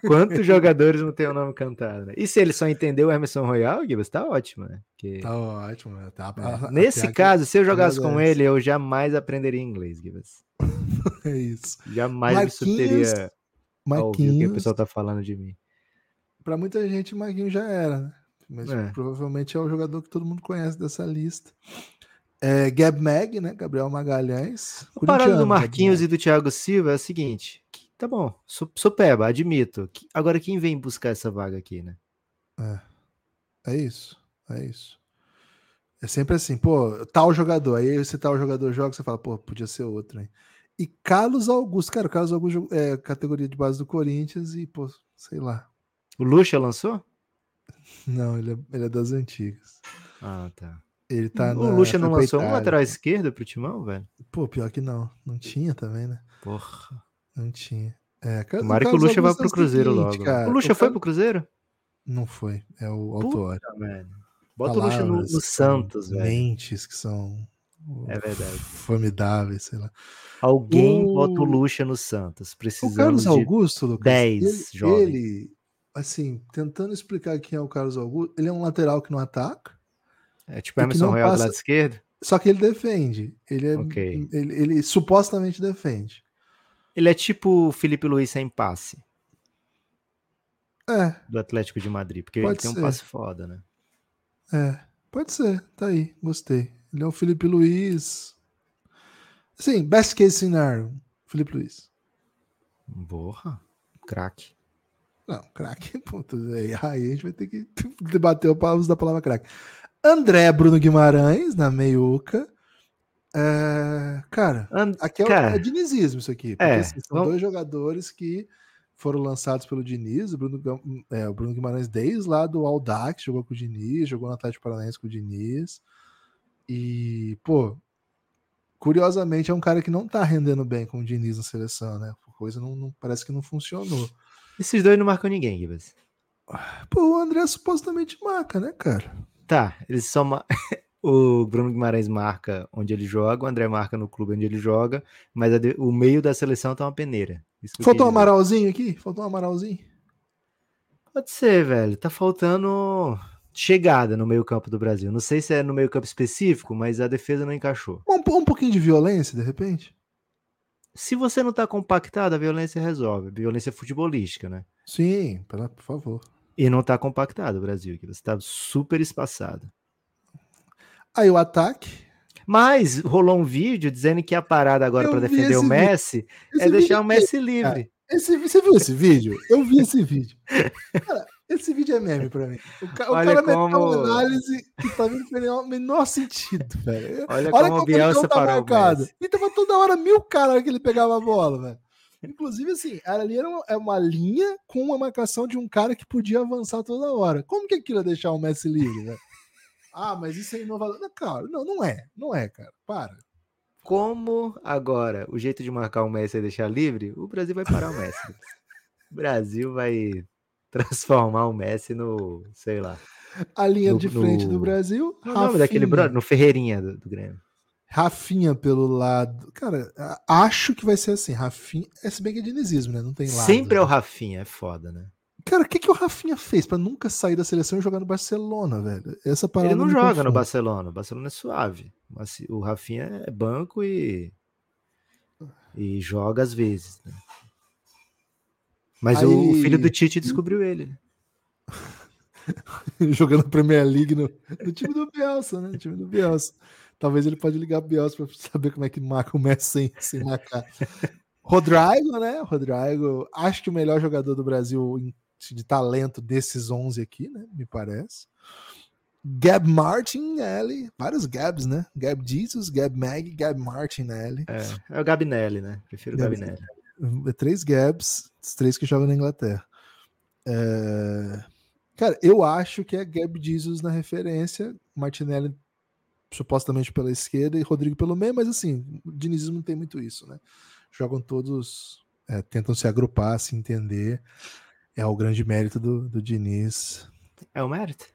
Speaker 3: Quantos jogadores não tem o nome cantado, né? E se ele só entendeu o Emerson Royal, Gibbs, tá ótimo, né? Que-
Speaker 2: Tá ótimo. né? Tá,
Speaker 3: é. Nesse
Speaker 2: aqui
Speaker 3: caso, se eu jogasse com ele, eu jamais aprenderia inglês, Gibbs.
Speaker 2: É isso.
Speaker 3: Jamais
Speaker 2: Marquinhos-
Speaker 3: me subteria a ouvir o que o
Speaker 2: Marquinhos,
Speaker 3: pessoal tá falando de mim.
Speaker 2: pra muita gente, Marquinhos já era, né? Mas
Speaker 3: É.
Speaker 2: provavelmente é o jogador que todo mundo conhece dessa lista. É, Gab Mag, né? Gabriel Magalhães.
Speaker 3: A parada do Marquinhos e do Thiago Silva é a seguinte: tá bom, su- supeba, admito. agora quem vem buscar essa vaga aqui, né?
Speaker 2: É. é isso. É isso. É sempre assim, pô, tal jogador. Aí esse tal jogador joga, você fala, pô, podia ser outro, hein? E Carlos Augusto, cara, o Carlos Augusto é categoria de base do Corinthians e, pô, sei lá.
Speaker 3: O Lucha lançou?
Speaker 2: Não, ele é, ele é das antigas.
Speaker 3: Ah, tá.
Speaker 2: Ele tá
Speaker 3: o Lucha não lançou um lateral esquerdo pro Timão, velho?
Speaker 2: Pô, pior que não. Não tinha também, né?
Speaker 3: Porra.
Speaker 2: Não tinha. É,
Speaker 3: Tomara que o
Speaker 2: Carlos
Speaker 3: Lucha vá pro
Speaker 2: o
Speaker 3: Cruzeiro
Speaker 2: seguinte,
Speaker 3: logo.
Speaker 2: cara,
Speaker 3: o Lucha foi
Speaker 2: Car-
Speaker 3: pro Cruzeiro?
Speaker 2: Não foi. É o autor.
Speaker 3: Bota o Lucha no, no Santos, velho.
Speaker 2: Mentes que são
Speaker 3: É verdade.
Speaker 2: formidáveis, sei lá.
Speaker 3: Alguém
Speaker 2: O-
Speaker 3: bota o Lucha no Santos.
Speaker 2: O
Speaker 3: Precisamos
Speaker 2: Carlos
Speaker 3: de...
Speaker 2: Augusto, Lucas,
Speaker 3: 10
Speaker 2: ele,
Speaker 3: jovens.
Speaker 2: ele, assim, tentando explicar quem é o Carlos Augusto, ele é um lateral que não ataca,
Speaker 3: É tipo
Speaker 2: que
Speaker 3: Emerson
Speaker 2: não
Speaker 3: Royal do
Speaker 2: passa-
Speaker 3: lado esquerdo.
Speaker 2: só que ele defende. Ele, é,
Speaker 3: Ok.
Speaker 2: ele, ele supostamente defende.
Speaker 3: Ele é tipo o Felipe Luiz sem passe
Speaker 2: É,
Speaker 3: do Atlético de Madrid, porque ele
Speaker 2: Pode
Speaker 3: tem um passe foda, né?
Speaker 2: é. Pode ser, tá aí, gostei. Ele é o Felipe Luiz. Sim, best case scenario, Felipe Luiz.
Speaker 3: Porra, craque.
Speaker 2: Não, craque, puta, aí aí a gente vai ter que debater o uso da palavra craque. André Bruno Guimarães, na meiuca. É, cara,
Speaker 3: And-
Speaker 2: aqui é, o-
Speaker 3: Cara,
Speaker 2: é dinizismo isso aqui. Porque
Speaker 3: é,
Speaker 2: assim, são
Speaker 3: vamos-
Speaker 2: dois jogadores que foram lançados pelo Diniz. O Bruno, é, o Bruno Guimarães, desde lá do Aldax, jogou com o Diniz, jogou no Atlético Paranaense com o Diniz. E, pô, curiosamente é um cara que não tá rendendo bem com o Diniz na seleção, né? Coisa não, não- parece que não funcionou.
Speaker 3: Esses dois não marcam ninguém, Gibas.
Speaker 2: Pô, o André supostamente marca, né, cara?
Speaker 3: Tá, eles só. o Bruno Guimarães marca onde ele joga, o André marca no clube onde ele joga, mas de- o meio da seleção tá uma peneira.
Speaker 2: Faltou um. Amaralzinho aqui? Faltou um Amaralzinho?
Speaker 3: Pode ser, velho. Tá faltando chegada no meio-campo do Brasil. Não sei se é no meio-campo específico, mas a defesa não encaixou.
Speaker 2: Um, um pouquinho de violência, de repente?
Speaker 3: Se você não tá compactado, a violência resolve. Violência futebolística, né?
Speaker 2: Sim, pela- por favor.
Speaker 3: E não tá compactado o Brasil, que você tá super espaçado.
Speaker 2: Aí o ataque.
Speaker 3: Mas rolou um vídeo dizendo que a parada agora para defender o. Messi é deixar o Messi livre.
Speaker 2: Esse, você viu esse vídeo? Eu vi esse vídeo. Cara, esse vídeo é meme pra mim. O, ca- o cara meteu
Speaker 3: como-
Speaker 2: uma análise que mim não fez o menor sentido, velho.
Speaker 3: Olha,
Speaker 2: Olha
Speaker 3: como o Bielsa
Speaker 2: tá
Speaker 3: parou
Speaker 2: marcado. E tava toda hora mil caras que ele pegava a bola, velho. Inclusive, assim, ali era uma, é uma linha com uma marcação de um cara que podia avançar toda hora. Como que aquilo ia deixar o Messi livre, velho? Ah, mas isso é inovador. Não, cara, não, não é. Não é, cara. Para.
Speaker 3: Como agora o jeito de marcar o Messi é deixar livre, o Brasil vai parar o Messi. o Brasil vai transformar o Messi no, sei lá.
Speaker 2: A linha no, de frente no... do Brasil.
Speaker 3: O nome daquele brother, no Ferreirinha do, do Grêmio.
Speaker 2: Rafinha pelo lado. Cara, acho que vai ser assim. Rafinha. É se bem que é dinizismo, né? Não tem lado.
Speaker 3: Sempre
Speaker 2: né?
Speaker 3: é o Rafinha, é foda, né?
Speaker 2: Cara, o que, que o Rafinha fez para nunca sair da seleção e jogar no Barcelona, velho? Essa parada
Speaker 3: Ele não joga confunde. no Barcelona. O Barcelona é suave. Mas o Rafinha é banco e. E joga às vezes. Né? Mas Aí... o filho do Tite descobriu ele. Né?
Speaker 2: Jogando Premier League no, no, time do Bielsa, né? No time do Bielsa. Talvez ele pode ligar o Bielsa para saber como é que marca o Messi sem, sem marcar. Rodrigo, né? Rodrigo, acho que o melhor jogador do Brasil de talento desses 11 aqui, né? Me parece. Gab Martin, L, vários Gabs, né? Gab Jesus, Gab Mag, Gab Martin, L.
Speaker 3: É, é o Gabinelli, né? Prefiro o Gabinelli.
Speaker 2: É três Gabs, os três que jogam na Inglaterra. É... Cara, eu acho que é Gab Jesus na referência, Martinelli supostamente pela esquerda e Rodrigo pelo meio, mas assim, o dinizismo não tem muito isso, né? Jogam todos, é, tentam se agrupar, se entender. É o grande mérito do, do Diniz.
Speaker 3: É o mérito?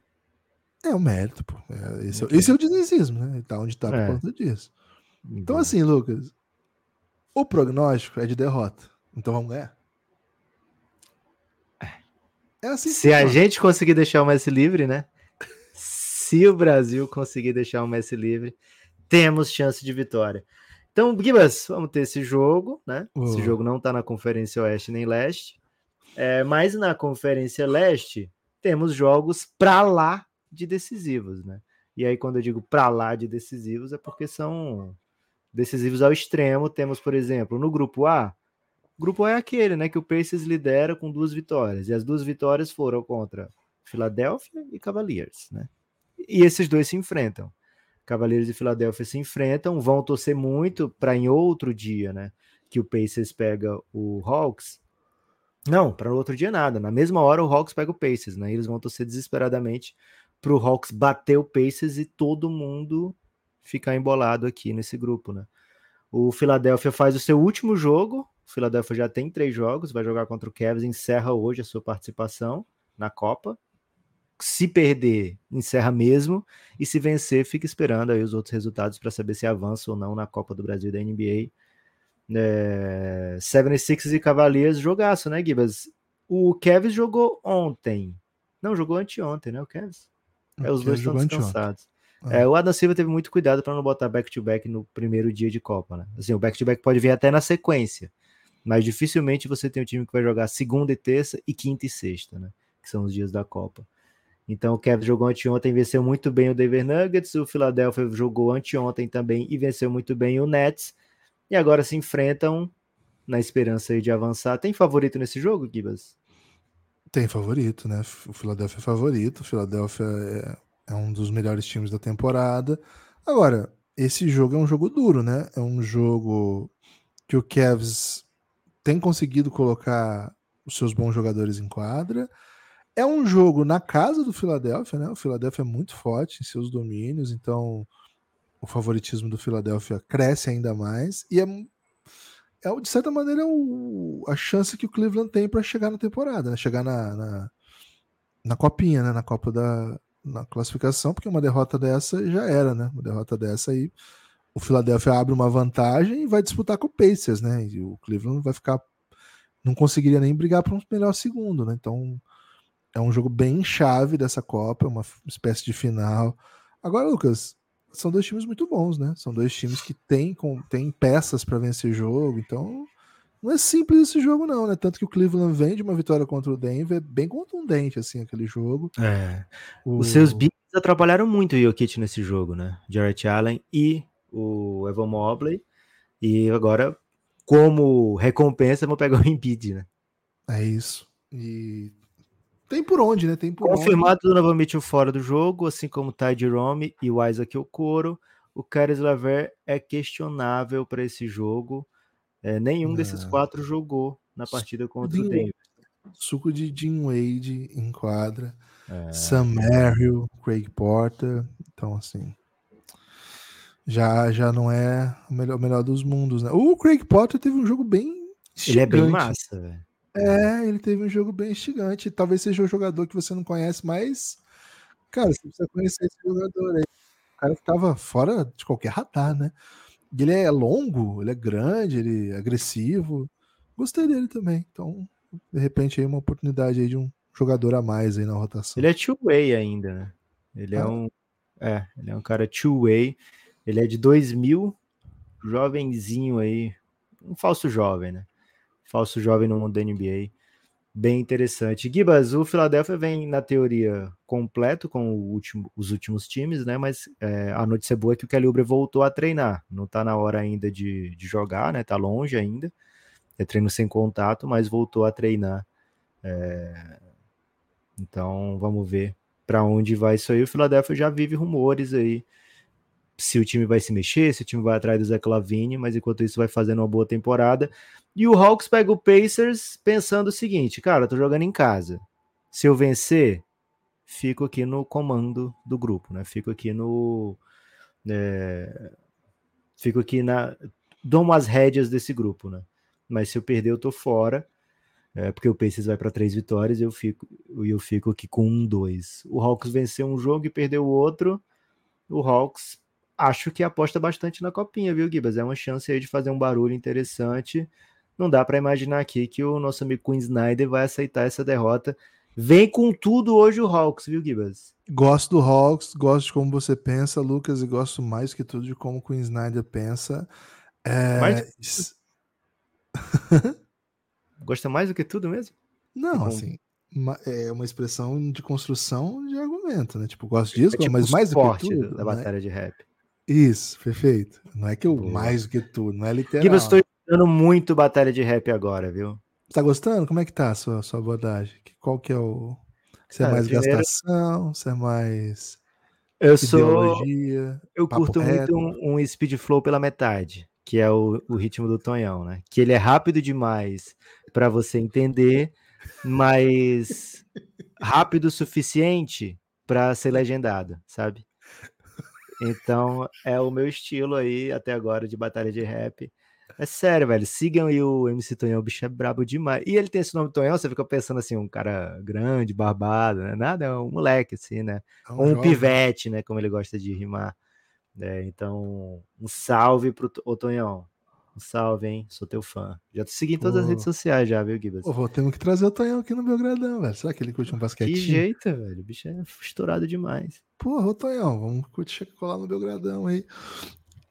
Speaker 2: É o mérito, pô. É, esse, okay. esse, é o dinizismo, né? Ele tá onde tá por é. conta disso. Então, assim, Lucas, o prognóstico é de derrota. Então vamos ganhar.
Speaker 3: É, é assim Se a gente conseguir deixar o Messi livre, né? Se o Brasil conseguir deixar o Messi livre, temos chance de vitória. Então, Gibas, vamos ter esse jogo, né? Esse jogo não tá na Conferência Oeste nem Leste. É, mas na Conferência Leste, temos jogos para lá de decisivos, né? E aí, quando eu digo para lá de decisivos, é porque são decisivos ao extremo. Temos, por exemplo, no grupo A, o grupo A é aquele, né, que o Pacers lidera com duas vitórias, e as duas vitórias foram contra Filadélfia e Cavaliers, né? E esses dois se enfrentam. Cavaliers e Filadélfia se enfrentam, vão torcer muito para em outro dia, né, que o Pacers pega o Hawks não, para o outro dia nada. Na mesma hora o Hawks pega o Pacers, né? Eles vão torcer desesperadamente para o Hawks bater o Pacers e todo mundo ficar embolado aqui nesse grupo, né? O Philadelphia faz o seu último jogo. O Philadelphia já tem três jogos, vai jogar contra o Cavs, encerra hoje a sua participação na Copa. Se perder, encerra mesmo. E se vencer, fica esperando aí os outros resultados para saber se avança ou não na Copa do Brasil da NBA. É, 76 e Cavaliers jogaço, né, Gibas? O Kevs jogou ontem. Não, jogou anteontem, né, o Kevs? É, os dois estão descansados. Ah. É, o Adam Silva teve muito cuidado para não botar back-to-back -back no primeiro dia de Copa, né? Assim, o back-to-back -back pode vir até na sequência, mas dificilmente você tem um time que vai jogar segunda e terça e quinta e sexta, né? Que são os dias da Copa. Então o Kevin jogou anteontem, venceu muito bem o Denver Nuggets, o Philadelphia jogou anteontem também e venceu muito bem o Nets e agora se enfrentam na esperança de avançar. Tem favorito nesse jogo, Gibas?
Speaker 2: Tem favorito, né? O Philadelphia é favorito. O Philadelphia é, é um dos melhores times da temporada. Agora, esse jogo é um jogo duro, né? É um jogo que o Cavs tem conseguido colocar os seus bons jogadores em quadra. É um jogo na casa do Philadelphia, né? O Philadelphia é muito forte em seus domínios, então o favoritismo do Philadelphia cresce ainda mais e é, é de certa maneira o, a chance que o Cleveland tem para chegar na temporada, né? chegar na, na, na, copinha, né? na Copa da na classificação, porque uma derrota dessa já era, né? Uma derrota dessa aí o Philadelphia abre uma vantagem e vai disputar com o Pacers, né? E o Cleveland vai ficar não conseguiria nem brigar para um melhor segundo, né? Então é um jogo bem chave dessa Copa, uma espécie de final. Agora, Lucas, são dois times muito bons, né? São dois times que têm, com, têm peças para vencer jogo, então não é simples esse jogo, não, né? Tanto que o Cleveland vem de uma vitória contra o Denver, bem contundente, assim, aquele jogo.
Speaker 3: É. O... Os seus bigs atrapalharam muito o Jokic nesse jogo, né? Jarrett Allen e o Evan Mobley. E agora, como recompensa, vão pegar o Embiid, né?
Speaker 2: É isso. E tem por onde, né? Tem por
Speaker 3: Confirmado
Speaker 2: onde.
Speaker 3: novamente o fora do jogo, assim como o Ty Jerome e o Isaac Okoro. O Caris Laver é questionável para esse jogo. É, nenhum desses quatro jogou na partida contra o Denver.
Speaker 2: Suco de Jim Wade em quadra. É. Sam Merrill, Craig Porter. Então, assim. Já, já não é o melhor, o melhor dos mundos, né? O Craig Potter teve um jogo bem.
Speaker 3: Ele é bem massa, velho.
Speaker 2: É, ele teve um jogo bem instigante. Talvez seja o jogador que você não conhece, mas. Cara, você precisa conhecer esse jogador aí. O cara que tava fora de qualquer radar, né? Ele é longo, ele é grande, ele é agressivo. Gostei dele também. Então, de repente, aí uma oportunidade aí de um jogador a mais aí na rotação.
Speaker 3: Ele é two-way ainda, né? Ele é ah. um. É, ele é um cara two-way. Ele é de 2000, jovenzinho aí. Um falso jovem, né? Falso jovem no mundo da NBA. Bem interessante. Gibas, o Philadelphia vem, na teoria, completo com último, os últimos times, né? Mas é, a notícia boa é que o Kelly Oubre voltou a treinar. Não tá na hora ainda de, de jogar, né? Tá longe ainda. É treino sem contato, mas voltou a treinar. É... Então, vamos ver para onde vai isso aí. O Philadelphia já vive rumores aí se o time vai se mexer, se o time vai atrás do Zé Clavini, mas enquanto isso vai fazendo uma boa temporada. E o Hawks pega o Pacers pensando o seguinte, cara, eu tô jogando em casa. Se eu vencer, fico aqui no comando do grupo, né? Fico aqui no é, fico aqui na dou umas rédeas desse grupo, né? Mas se eu perder, eu tô fora. É, porque o Pacers vai para três vitórias e eu fico, eu fico aqui com um, dois. O Hawks venceu um jogo e perdeu o outro. O Hawks acho que aposta bastante na copinha, viu, Gibas? É uma chance aí de fazer um barulho interessante. Não dá para imaginar aqui que o nosso amigo Queen Snyder vai aceitar essa derrota. Vem com tudo hoje o Hawks, viu, Gibas?
Speaker 2: Gosto do Hawks, gosto de como você pensa, Lucas, e gosto mais que tudo de como o Queen Snyder pensa. É...
Speaker 3: Mais... Gosta mais do que tudo mesmo?
Speaker 2: Não, assim, é uma expressão de construção de argumento, né? Tipo, gosto disso, é tipo mas mais do que tudo.
Speaker 3: Da né? batalha de rap.
Speaker 2: Isso, perfeito. Não é que eu Boa. mais do que tu, não é literal.
Speaker 3: Você estou estudando muito batalha de rap agora, viu?
Speaker 2: Tá gostando? Como é que tá a sua, sua abordagem? Qual que é o. Você é mais primeiro... gastação? Você é mais.
Speaker 3: Eu sou. Eu curto reto. muito um, um speed flow pela metade, que é o, o ritmo do Tonhão, né? Que ele é rápido demais para você entender, mas rápido o suficiente para ser legendado, sabe? Então, é o meu estilo aí até agora de batalha de rap. É sério, velho. Sigam aí o MC Tonhão, o bicho é brabo demais. E ele tem esse nome Tonhão, você fica pensando assim, um cara grande, barbado, né? Nada, é um moleque, assim, né? É um, um pivete, né? Como ele gosta de rimar. É, então, um salve pro o Tonhão. Um salve, hein? Sou teu fã. Já te segui em todas Pô. as redes sociais, já, viu, Gibas?
Speaker 2: Pô, temos que trazer o Tonhão aqui no meu gradão, velho. Será que ele curte um basquete?
Speaker 3: Que jeito, velho. O bicho é estourado demais.
Speaker 2: Porra, ô Tonhão, vamos curtir colar no Belgradão aí.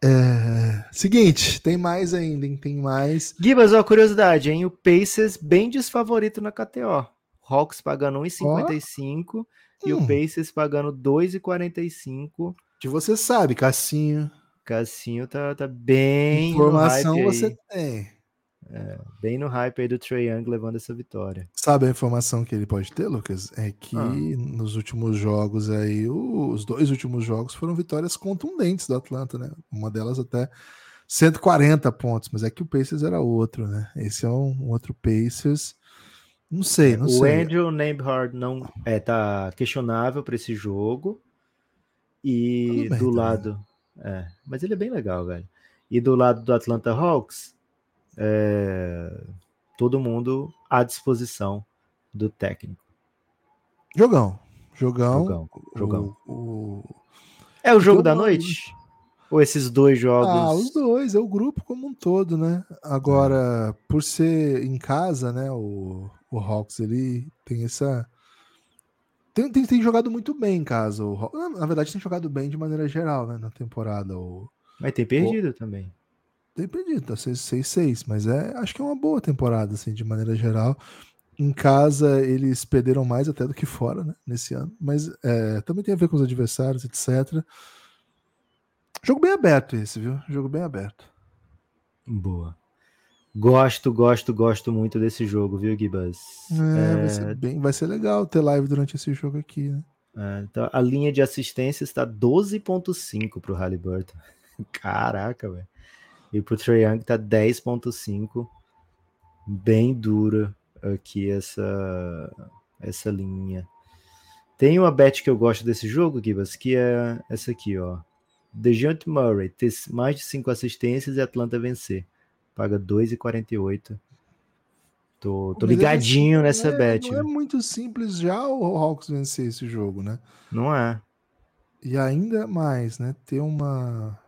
Speaker 2: É... Seguinte, tem mais ainda, hein? Tem mais.
Speaker 3: Gibas, ó, curiosidade, hein? O Pacers bem desfavorito na KTO. Hawks pagando 1,55 oh. e hum. o Pacers pagando 2,45.
Speaker 2: Que você sabe, Cassinho.
Speaker 3: Cassinho tá, tá bem.
Speaker 2: Informação você tem.
Speaker 3: É, bem no hype aí do Trey Young levando essa vitória.
Speaker 2: Sabe a informação que ele pode ter, Lucas? É que ah. nos últimos jogos aí, os dois últimos jogos foram vitórias contundentes do Atlanta, né? Uma delas até 140 pontos, mas é que o Pacers era outro, né? Esse é um, um outro Pacers. Não sei, não
Speaker 3: o
Speaker 2: sei.
Speaker 3: O Andrew Nembhard não é tá questionável para esse jogo. E bem, do lado, é, mas ele é bem legal, velho. E do lado do Atlanta Hawks, é, todo mundo à disposição do técnico.
Speaker 2: Jogão. Jogão.
Speaker 3: Jogão. jogão. O, o... É o jogo da noite? Ou esses dois jogos? Ah,
Speaker 2: os dois, é o grupo como um todo, né? Agora, por ser em casa, né? O, o Hawks ele tem essa. Tem, tem, tem jogado muito bem em casa. O, na verdade, tem jogado bem de maneira geral, né? Na temporada. O,
Speaker 3: Mas tem perdido o, também.
Speaker 2: Depende, tá 6-6, mas é, acho que é uma boa temporada, assim, de maneira geral. Em casa, eles perderam mais até do que fora, né, nesse ano. Mas é, também tem a ver com os adversários, etc. Jogo bem aberto esse, viu? Jogo bem aberto.
Speaker 3: Boa. Gosto, gosto, gosto muito desse jogo, viu, Gibas?
Speaker 2: É, é... Vai, ser bem, vai ser legal ter live durante esse jogo aqui, né?
Speaker 3: É, então, a linha de assistência está 12.5 para o Halliburton. Caraca, velho. E pro Trae Young tá 10.5. Bem dura aqui essa, essa linha. Tem uma bet que eu gosto desse jogo, Gibas, que é essa aqui, ó. DeJounte Murray ter mais de 5 assistências e Atlanta vencer. Paga 2,48. Tô, tô ligadinho nessa
Speaker 2: é,
Speaker 3: bet.
Speaker 2: Não é muito simples já o Hawks vencer esse jogo, né?
Speaker 3: Não é.
Speaker 2: E ainda mais, né? Ter uma.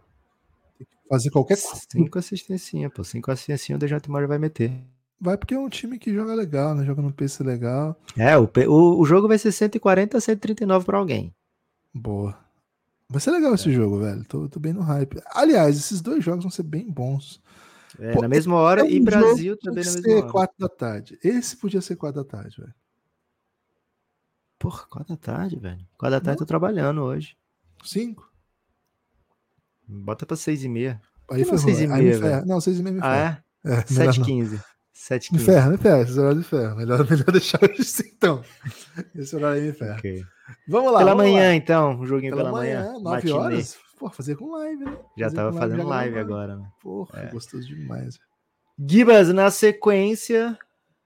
Speaker 2: Fazer qualquer coisa.
Speaker 3: Cinco assistências, pô. Cinco assistências o DeJounte Murray vai meter.
Speaker 2: Vai porque é um time que joga legal, né? Joga no PC legal.
Speaker 3: É, o, o, o jogo vai ser 140 a 139 para alguém.
Speaker 2: Boa. Vai ser legal esse é. jogo, velho. Tô, tô, bem no hype. Aliás, esses dois jogos vão ser bem bons.
Speaker 3: É, Pô, na mesma hora, é um e Brasil também na mesma hora.
Speaker 2: 4 da tarde. Esse podia ser 4 da tarde, velho.
Speaker 3: Porra, 4 da tarde, velho. 4 da tarde Não. tô trabalhando hoje.
Speaker 2: 5?
Speaker 3: Bota pra 6 e meia.
Speaker 2: Aí foi 6 e meia. Não, 6 e meia me
Speaker 3: ferra. Ah, é? é 7 e 15. 7
Speaker 2: Me ferra, me ferra. Esse horário me ferra. Melhor, melhor deixar isso então. Esse horário aí me ferra. Okay. Vamos lá.
Speaker 3: Pela
Speaker 2: vamos
Speaker 3: manhã,
Speaker 2: lá.
Speaker 3: então. Um joguinho
Speaker 2: pela,
Speaker 3: pela manhã.
Speaker 2: manhã 9 Matinê. horas. Pô, fazer com live, né?
Speaker 3: Já fazer tava fazendo live, live agora, né?
Speaker 2: Porra, é. gostoso demais.
Speaker 3: Gibas, na sequência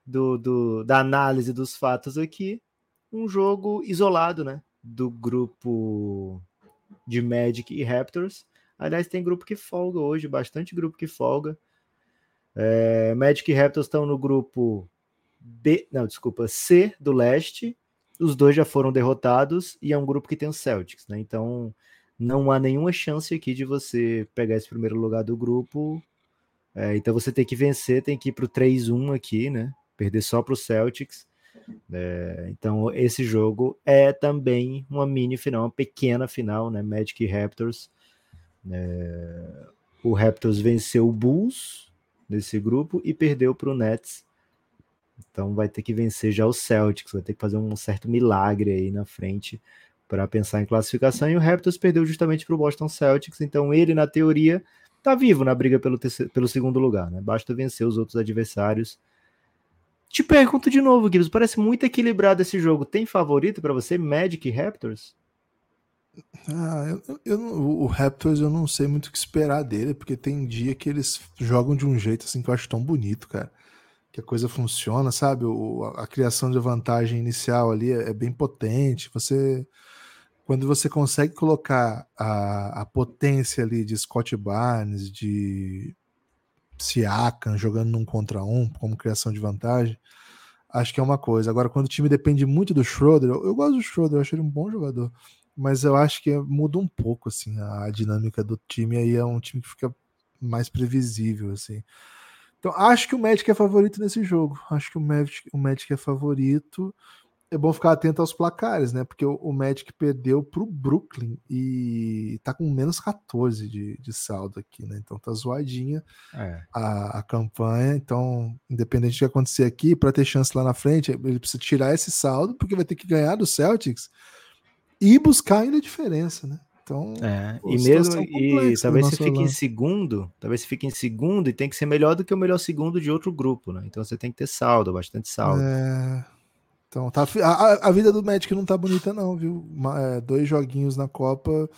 Speaker 3: do, do, da análise dos fatos aqui, um jogo isolado, né? Do grupo de Magic e Raptors. Aliás, tem grupo que folga hoje, bastante grupo que folga. É, Magic e Raptors estão no grupo B, não, desculpa, C do leste. Os dois já foram derrotados e é um grupo que tem os Celtics, né? Então não há nenhuma chance aqui de você pegar esse primeiro lugar do grupo. É, então você tem que vencer, tem que ir para o 3-1 aqui, né? Perder só para os Celtics. É, então esse jogo é também uma mini final, uma pequena final, né? Magic e Raptors. É, o Raptors venceu o Bulls nesse grupo e perdeu para o Nets. Então vai ter que vencer já o Celtics, vai ter que fazer um certo milagre aí na frente para pensar em classificação. E o Raptors perdeu justamente para o Boston Celtics, então ele, na teoria, está vivo na briga pelo, terceiro, pelo segundo lugar, né? Basta vencer os outros adversários. Te pergunto de novo, Gibbs, parece muito equilibrado esse jogo. Tem favorito para você, Magic e Raptors?
Speaker 2: Ah, eu, eu, o Raptors eu não sei muito o que esperar dele, porque tem dia que eles jogam de um jeito assim que eu acho tão bonito, cara. Que a coisa funciona, sabe? O, a, a criação de vantagem inicial ali é, é, bem potente. Você. Quando você consegue colocar a, a potência ali de Scott Barnes, de Siakam jogando num contra um, como criação de vantagem, acho que é uma coisa. Agora, quando o time depende muito do Schroeder, eu, eu gosto do Schroeder, eu acho ele um bom jogador mas eu acho que muda um pouco assim a dinâmica do time aí é um time que fica mais previsível assim. Então acho que o Magic é favorito nesse jogo. Acho que o Magic, o Magic é favorito. É bom ficar atento aos placares, né? Porque o, o Magic perdeu para o Brooklyn e tá com menos 14 de, de saldo aqui, né? Então tá zoadinha é. a, a campanha. Então, independente do que acontecer aqui, para ter chance lá na frente, ele precisa tirar esse saldo, porque vai ter que ganhar do Celtics e buscar ainda a diferença, né? Então,
Speaker 3: é, e mesmo e talvez você fique em segundo, talvez você fique em segundo e tem que ser melhor do que o melhor segundo de outro grupo, né? Então você tem que ter saldo, bastante saldo.
Speaker 2: É... Então, tá, a, a vida do Magic não tá bonita não, viu? É, dois joguinhos na Copa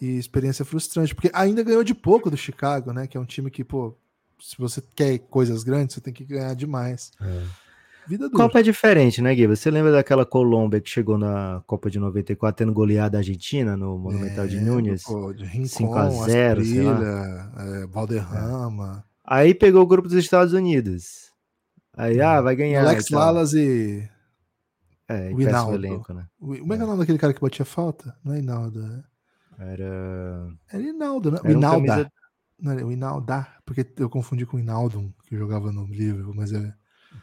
Speaker 2: e experiência frustrante, porque ainda ganhou de pouco do Chicago, né? Que é um time que, pô, se você quer coisas grandes, você tem que ganhar demais. É.
Speaker 3: Vida dura. Copa é diferente, né, Gui? Você lembra daquela Colômbia que chegou na Copa de 94 tendo goleado a Argentina no Monumental é, de Nunes? 5x0, sei lá.
Speaker 2: É, Valderrama.
Speaker 3: Aí pegou o grupo dos Estados Unidos. Aí, ah, vai ganhar.
Speaker 2: Alex então. Lalas e.
Speaker 3: É, o Hinaldo. Elenco, né?
Speaker 2: O, como é que é o nome daquele cara que batia falta? Não é Hinaldo, né?
Speaker 3: Era.
Speaker 2: Era Hinaldo, né? O Hinalda. Camisa... Não, o Hinalda, porque eu confundi com o Hinaldo, que jogava no livro, mas é.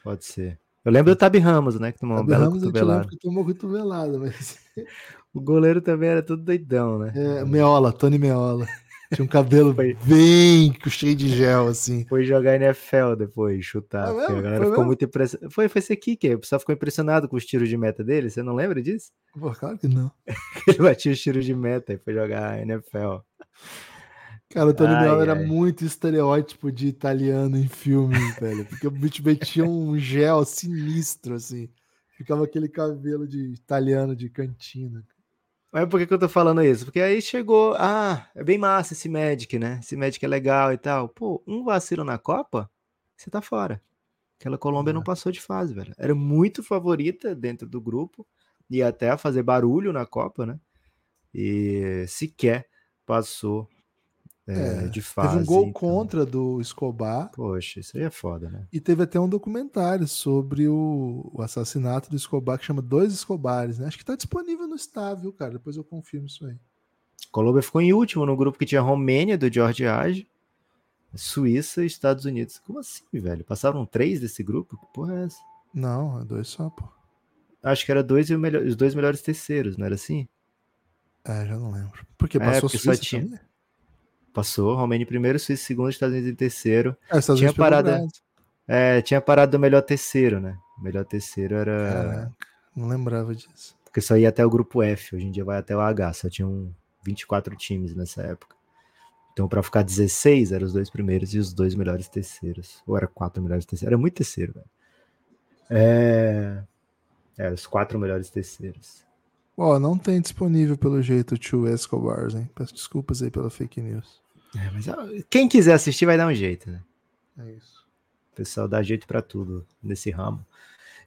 Speaker 3: Pode ser. Eu lembro do Tabi Ramos, né? Que tomou uma bela Ramos cotovelada.
Speaker 2: Que tomou cotovelada, mas.
Speaker 3: O goleiro também era todo doidão, né?
Speaker 2: É, Meola, Tony Meola. Tinha um cabelo bem cheio de gel, assim.
Speaker 3: Foi jogar NFL depois, chutar. Ah, a galera Foi ficou mesmo? muito impressionada. Foi, foi esse aqui que o pessoal ficou impressionado com os tiros de meta dele. Você não lembra disso?
Speaker 2: Pô, claro que não.
Speaker 3: Ele batia os tiros de meta e foi jogar NFL.
Speaker 2: Cara, o Tony Mello era muito estereótipo de italiano em filme, velho. Porque o bicho metia um gel sinistro, assim. Ficava aquele cabelo de italiano de cantina.
Speaker 3: Mas por que, que eu tô falando isso? Porque aí chegou, ah, é bem massa esse Magic, né? Esse Magic é legal e tal. Pô, um vacilo na Copa, você tá fora. Aquela Colômbia é. não passou de fase, velho. Era muito favorita dentro do grupo, e até fazer barulho na Copa, né? E sequer passou é, de fase.
Speaker 2: Teve um gol então... contra do Escobar.
Speaker 3: Poxa, isso aí é foda, né?
Speaker 2: E teve até um documentário sobre o, o assassinato do Escobar, que chama Dois Escobares, né? Acho que tá disponível no Star, viu, cara? Depois eu confirmo isso aí.
Speaker 3: Colômbia ficou em último no grupo que tinha Romênia, do George Age, Suíça e Estados Unidos. Como assim, velho? Passaram três desse grupo? Que porra é essa?
Speaker 2: Não, é dois só, pô.
Speaker 3: Acho que era dois e melhor, os dois melhores terceiros, não era assim?
Speaker 2: É, já não lembro. Porque é, passou é, porque Suíça tinha... também?
Speaker 3: Passou, Romênia em primeiro, Suíça em segundo, Estados Unidos em terceiro. É, Estados tinha parada. É, tinha parado do melhor terceiro, né? O melhor terceiro era. Caraca,
Speaker 2: não lembrava disso.
Speaker 3: Porque só ia até o grupo F, hoje em dia vai até o H, só tinham 24 times nessa época. Então, para ficar 16, eram os dois primeiros e os dois melhores terceiros. Ou era quatro melhores terceiros. Era muito terceiro, velho. É... é, os quatro melhores terceiros.
Speaker 2: Ó, oh, não tem disponível pelo jeito o Two Escobars, hein? Peço desculpas aí pela fake news.
Speaker 3: É, mas quem quiser assistir vai dar um jeito, né?
Speaker 2: É isso.
Speaker 3: O pessoal dá jeito para tudo nesse ramo.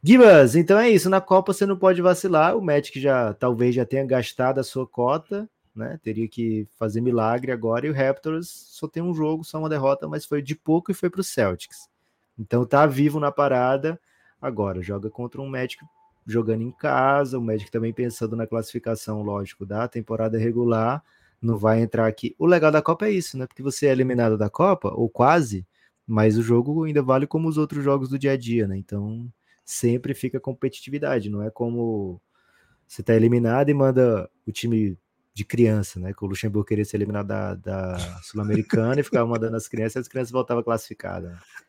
Speaker 3: Gibas, então é isso. Na Copa você não pode vacilar. O Magic já talvez já tenha gastado a sua cota, né? Teria que fazer milagre agora. E o Raptors só tem um jogo, só uma derrota, mas foi de pouco e foi para o Celtics. Então tá vivo na parada. Agora joga contra um Magic jogando em casa, o Magic também pensando na classificação, lógico, da temporada regular não vai entrar aqui. O legal da Copa é isso, né? Porque você é eliminado da Copa, ou quase, mas o jogo ainda vale como os outros jogos do dia a dia, né? Então sempre fica competitividade, não é como você tá eliminado e manda o time de criança, né? Que o Luxemburgo queria ser eliminado da, da Sul-Americana e ficava mandando as crianças e as crianças voltavam classificadas. Né?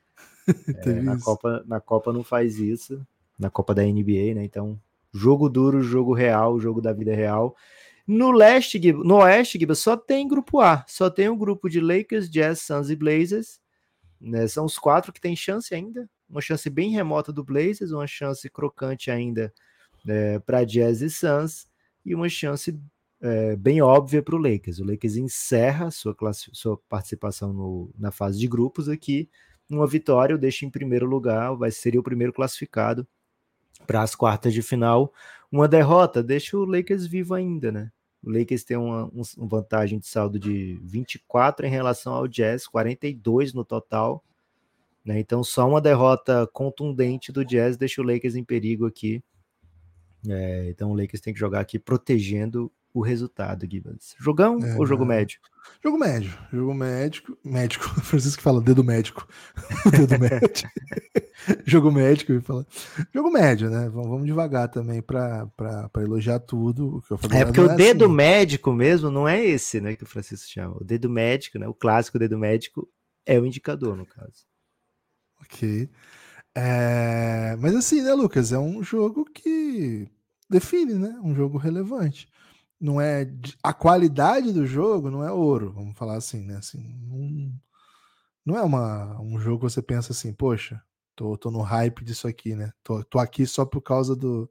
Speaker 3: É, na, Copa, na Copa não faz isso, na Copa da NBA, né? Então, jogo duro, jogo real, jogo da vida real. No leste, no oeste, Giba, só tem grupo A, só tem o grupo de Lakers, Jazz, Suns e Blazers. Né? São os quatro que tem chance ainda. Uma chance bem remota do Blazers, uma chance crocante ainda né, para Jazz e Suns, e uma chance é, bem óbvia para o Lakers. O Lakers encerra sua, sua participação no, na fase de grupos aqui. Uma vitória o deixa em primeiro lugar, vai ser o primeiro classificado para as quartas de final. Uma derrota deixa o Lakers vivo ainda, né? O Lakers tem uma, uma vantagem de saldo de 24 em relação ao Jazz, 42 no total. Né? Então, só uma derrota contundente do Jazz deixa o Lakers em perigo aqui. É, então, o Lakers tem que jogar aqui protegendo o resultado, Gibbons. Jogão é, ou jogo médio?
Speaker 2: Jogo médio. Jogo médico. Médico. Francisco fala dedo médico. dedo médio. jogo médico, eu falo. Jogo médio, né? Vamos, vamos devagar também para elogiar tudo.
Speaker 3: que eu falei, é porque o é dedo assim. médico mesmo não é esse, né? Que o Francisco chama. O dedo médico, né? O clássico dedo médico é o indicador, no caso.
Speaker 2: Ok. É... Mas assim, né, Lucas? É um jogo que define, né? Um jogo relevante não é a qualidade do jogo não é ouro, vamos falar assim, né? Assim, não, não é uma, um jogo que você pensa assim, poxa, tô, tô no hype disso aqui, né? Tô, tô aqui só por causa do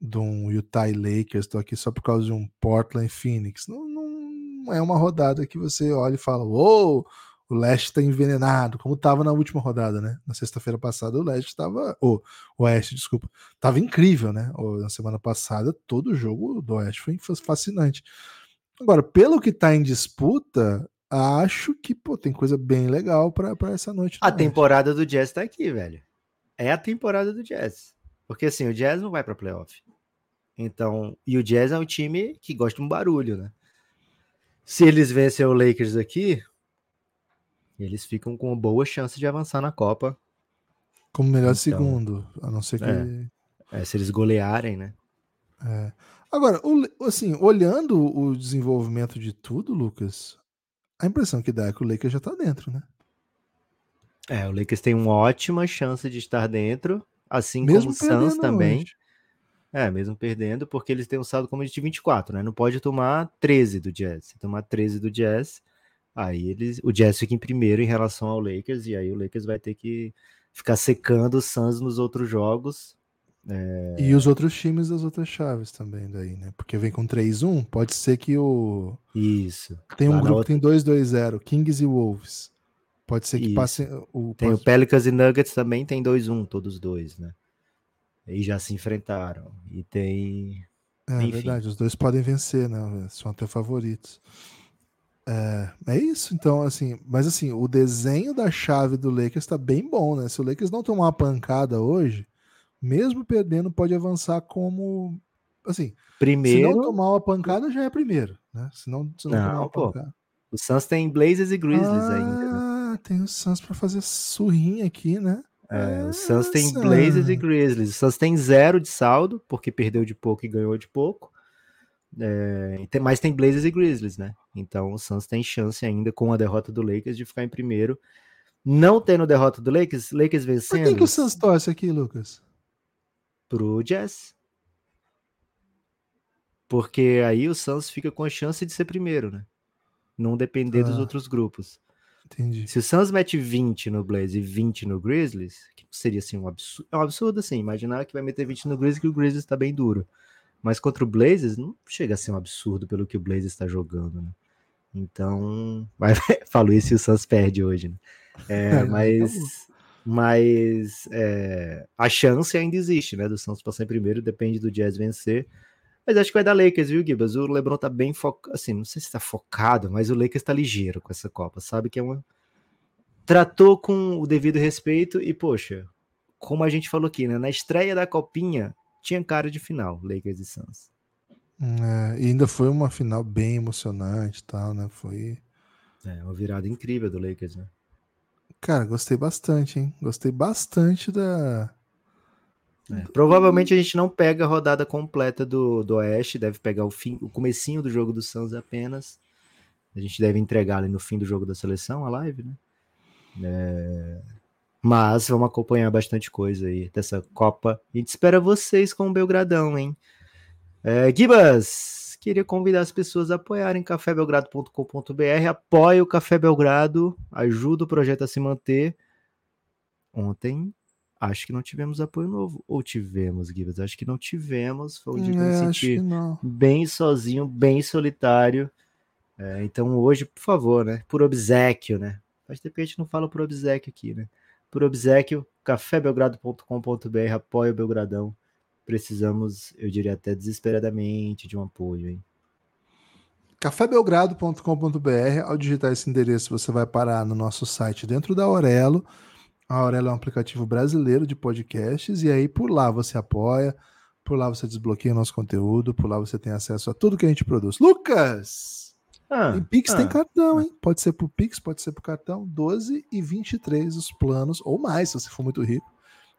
Speaker 2: de um Utah Lakers, tô aqui só por causa de um Portland Phoenix. Não, não é uma rodada que você olha e fala, uou, wow, o leste está envenenado, como estava na última rodada, né? Na sexta-feira passada, o leste estava. O oeste, desculpa. Estava incrível, né? na semana passada, todo o jogo do oeste foi fascinante. Agora, pelo que está em disputa, acho que pô, tem coisa bem legal para essa noite.
Speaker 3: A temporada do Jazz está aqui, velho. É a temporada do Jazz. Porque assim, o Jazz não vai para playoff. Então, e o Jazz é um time que gosta de um barulho, né? Se eles vencem o Lakers aqui, eles ficam com uma boa chance de avançar na Copa.
Speaker 2: Como melhor então, segundo, a não ser que.
Speaker 3: É, é, se eles golearem, né?
Speaker 2: É. Agora, assim, olhando o desenvolvimento de tudo, Lucas, a impressão que dá é que o Lakers já tá dentro, né?
Speaker 3: É, o Lakers tem uma ótima chance de estar dentro, assim mesmo como o Suns também. Hoje. É, mesmo perdendo, porque eles têm um saldo como de 24, né? Não pode tomar 13 do Jazz. Se tomar 13 do Jazz, Aí eles, o Jazz fica em primeiro em relação ao Lakers, e aí o Lakers vai ter que ficar secando o Suns nos outros jogos.
Speaker 2: É... E os outros times das outras chaves também, daí, né? Porque vem com 3-1, pode ser que o.
Speaker 3: Isso.
Speaker 2: Tem um Lá grupo outra... que tem 2-2-0, Kings e Wolves. Pode ser que Isso. passe.
Speaker 3: O, tem pode... o Pelicans e Nuggets também, tem 2-1, todos dois, né? E já se enfrentaram. E tem.
Speaker 2: É
Speaker 3: Enfim.
Speaker 2: verdade, os dois podem vencer, né? São até favoritos. É, é isso, então, assim, mas assim, o desenho da chave do Lakers tá bem bom, né? Se o Lakers não tomar uma pancada hoje, mesmo perdendo, pode avançar como. Assim,
Speaker 3: Primeiro.
Speaker 2: se não tomar uma pancada, já é primeiro, né? Se não, se não,
Speaker 3: Não,
Speaker 2: tomar uma
Speaker 3: pô.
Speaker 2: pancada.
Speaker 3: O Suns tem Blazers e Grizzlies ainda. né?
Speaker 2: Ah, tem o Suns pra fazer surrinha aqui, né?
Speaker 3: É, o Suns tem
Speaker 2: Nossa.
Speaker 3: Blazers e Grizzlies. O Suns tem zero de saldo, porque perdeu de pouco e ganhou de pouco. É, mas tem Blazers e Grizzlies, né? Então o Suns tem chance ainda com a derrota do Lakers de ficar em primeiro. Não tendo derrota do Lakers, Lakers vencendo
Speaker 2: quem que o Suns torce aqui, Lucas?
Speaker 3: pro Jazz. Porque aí o Suns fica com a chance de ser primeiro, né? Não depender dos
Speaker 2: Ah.
Speaker 3: outros grupos.
Speaker 2: Entendi.
Speaker 3: Se o Suns mete 20 no Blaze e 20 no Grizzlies, que seria assim um absurdo, é um absurdo assim, imaginar que vai meter 20 no Grizzlies que o Grizzlies tá bem duro. Mas contra o Blazers não chega a ser um absurdo pelo que o Blazers está jogando, né? Então, mas, falo isso e o Suns perde hoje, né? É,
Speaker 2: É,
Speaker 3: mas mas é, a chance ainda existe, né? Do Suns passar em primeiro, depende do Jazz vencer. Mas acho que vai dar Lakers, viu, Gibas? O LeBron tá bem focado, assim, não sei se tá focado, mas o Lakers tá ligeiro com essa Copa, sabe que é uma tratou com o devido respeito e, poxa, como a gente falou aqui, né? Na estreia da Copinha, tinha cara de final, Lakers e Suns.
Speaker 2: É, e ainda foi uma final bem emocionante e tal, né? Foi.
Speaker 3: É, uma virada incrível do Lakers, né?
Speaker 2: Cara, gostei bastante, hein? Gostei bastante da.
Speaker 3: É, provavelmente a gente não pega a rodada completa do, do Oeste, deve pegar o fim, o comecinho do jogo do Suns apenas. A gente deve entregar ali no fim do jogo da seleção, a live, né? É, Mas vamos acompanhar bastante coisa aí dessa Copa. A gente espera vocês com o Belgradão, hein? É, Gibas, queria convidar as pessoas a apoiarem cafébelgrado.com.br. Apoie o Café Belgrado, ajuda o projeto a se manter. Ontem Acho que não tivemos apoio novo. Ou tivemos, Gibas? Acho que não tivemos. Foi um dia que eu me senti bem sozinho, bem solitário. É, então hoje, por favor, né? Por obsequio, né? Faz tempo que a gente não fala por obsequio aqui, né? Por obsequio, cafébelgrado.com.br, apoia o Belgradão. Precisamos, eu diria até desesperadamente, de um apoio, hein?
Speaker 2: cafébelgrado.com.br. Ao digitar esse endereço, você vai parar no nosso site dentro da Aurelo. A Aurelo é um aplicativo brasileiro de podcasts, e aí por lá você apoia, por lá você desbloqueia o nosso conteúdo, por lá você tem acesso a tudo que a gente produz. Lucas!
Speaker 3: Ah,
Speaker 2: Tem Pix,
Speaker 3: ah,
Speaker 2: tem cartão, hein? Pode ser por Pix, pode ser por cartão. 12 e 23 os planos, ou mais, se você for muito rico.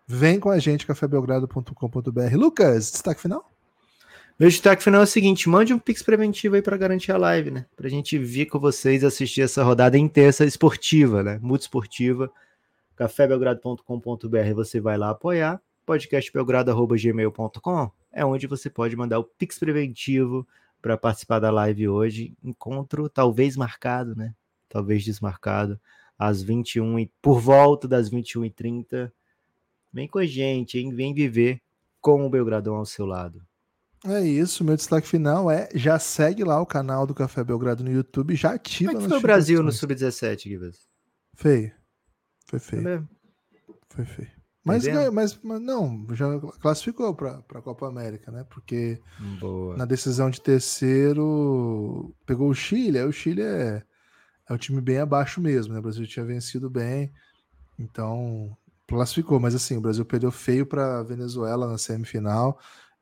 Speaker 2: Vem com a gente, cafébelgrado.com.br. Lucas, destaque final?
Speaker 3: Meu destaque final é o seguinte: mande um Pix preventivo aí para garantir a live, né? Pra gente vir com vocês assistir essa rodada intensa esportiva, né? Multiesportiva. cafébelgrado.com.br você vai lá apoiar. podcastbelgrado.gmail.com é onde você pode mandar o Pix preventivo para participar da live hoje. Encontro talvez marcado, né? Talvez desmarcado às 21 e por volta das 21h30. Vem com a gente, hein? Vem viver com o Belgradão ao seu lado.
Speaker 2: É isso, meu destaque final é já segue lá o canal do Café Belgrado no YouTube, já ativa
Speaker 3: Como é que foi o Brasil no
Speaker 2: notificações.
Speaker 3: Sub-17, Gibas?
Speaker 2: Feio. Foi feio, foi feio. Mas, mas, mas não, já classificou para a Copa América, né? Porque
Speaker 3: Boa.
Speaker 2: na decisão de terceiro pegou o Chile, aí o Chile é, é um time bem abaixo mesmo, né? O Brasil tinha vencido bem, então classificou, mas assim, o Brasil perdeu feio para Venezuela na semifinal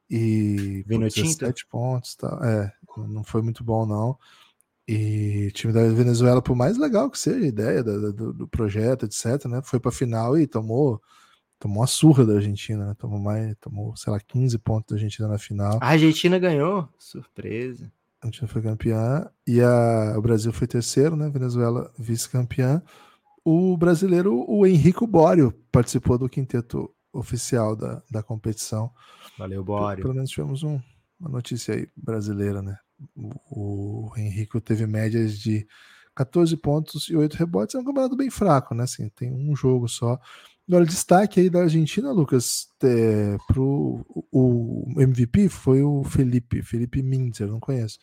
Speaker 2: e
Speaker 3: Vino
Speaker 2: por
Speaker 3: tinto?
Speaker 2: 17 pontos, tá? É, não foi muito bom não. E time da Venezuela, por mais legal que seja a ideia da- do, do projeto, etc, né? Foi para final e tomou tomou uma surra da Argentina, né? Tomou mais, tomou, sei lá, 15 pontos da Argentina na final.
Speaker 3: A Argentina ganhou. Surpresa.
Speaker 2: A Argentina foi campeã e a, o Brasil foi terceiro, né? Venezuela vice-campeã. O brasileiro, o Henrico Bório, participou do quinteto oficial da, da competição.
Speaker 3: Valeu, Bório.
Speaker 2: Pelo menos tivemos um- uma notícia aí brasileira, né? O, o Henrico teve médias de 14 pontos e 8 rebotes. É um campeonato bem fraco, né? Assim, tem um jogo só. Agora, destaque aí da Argentina, Lucas, é, pro o MVP foi o Felipe, Felipe Minzer, não conheço.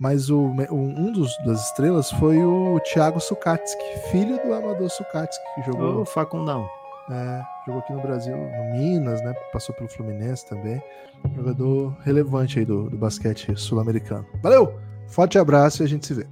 Speaker 2: Mas o, um dos, das estrelas foi o Thiago Sukatsky, filho do Amador Sukatsky, que jogou
Speaker 3: Ô, Facundão.
Speaker 2: É, jogou aqui no Brasil, no Minas, né? Passou pelo Fluminense também. Jogador relevante aí do, do basquete sul-americano. Valeu! Forte abraço e a gente se vê.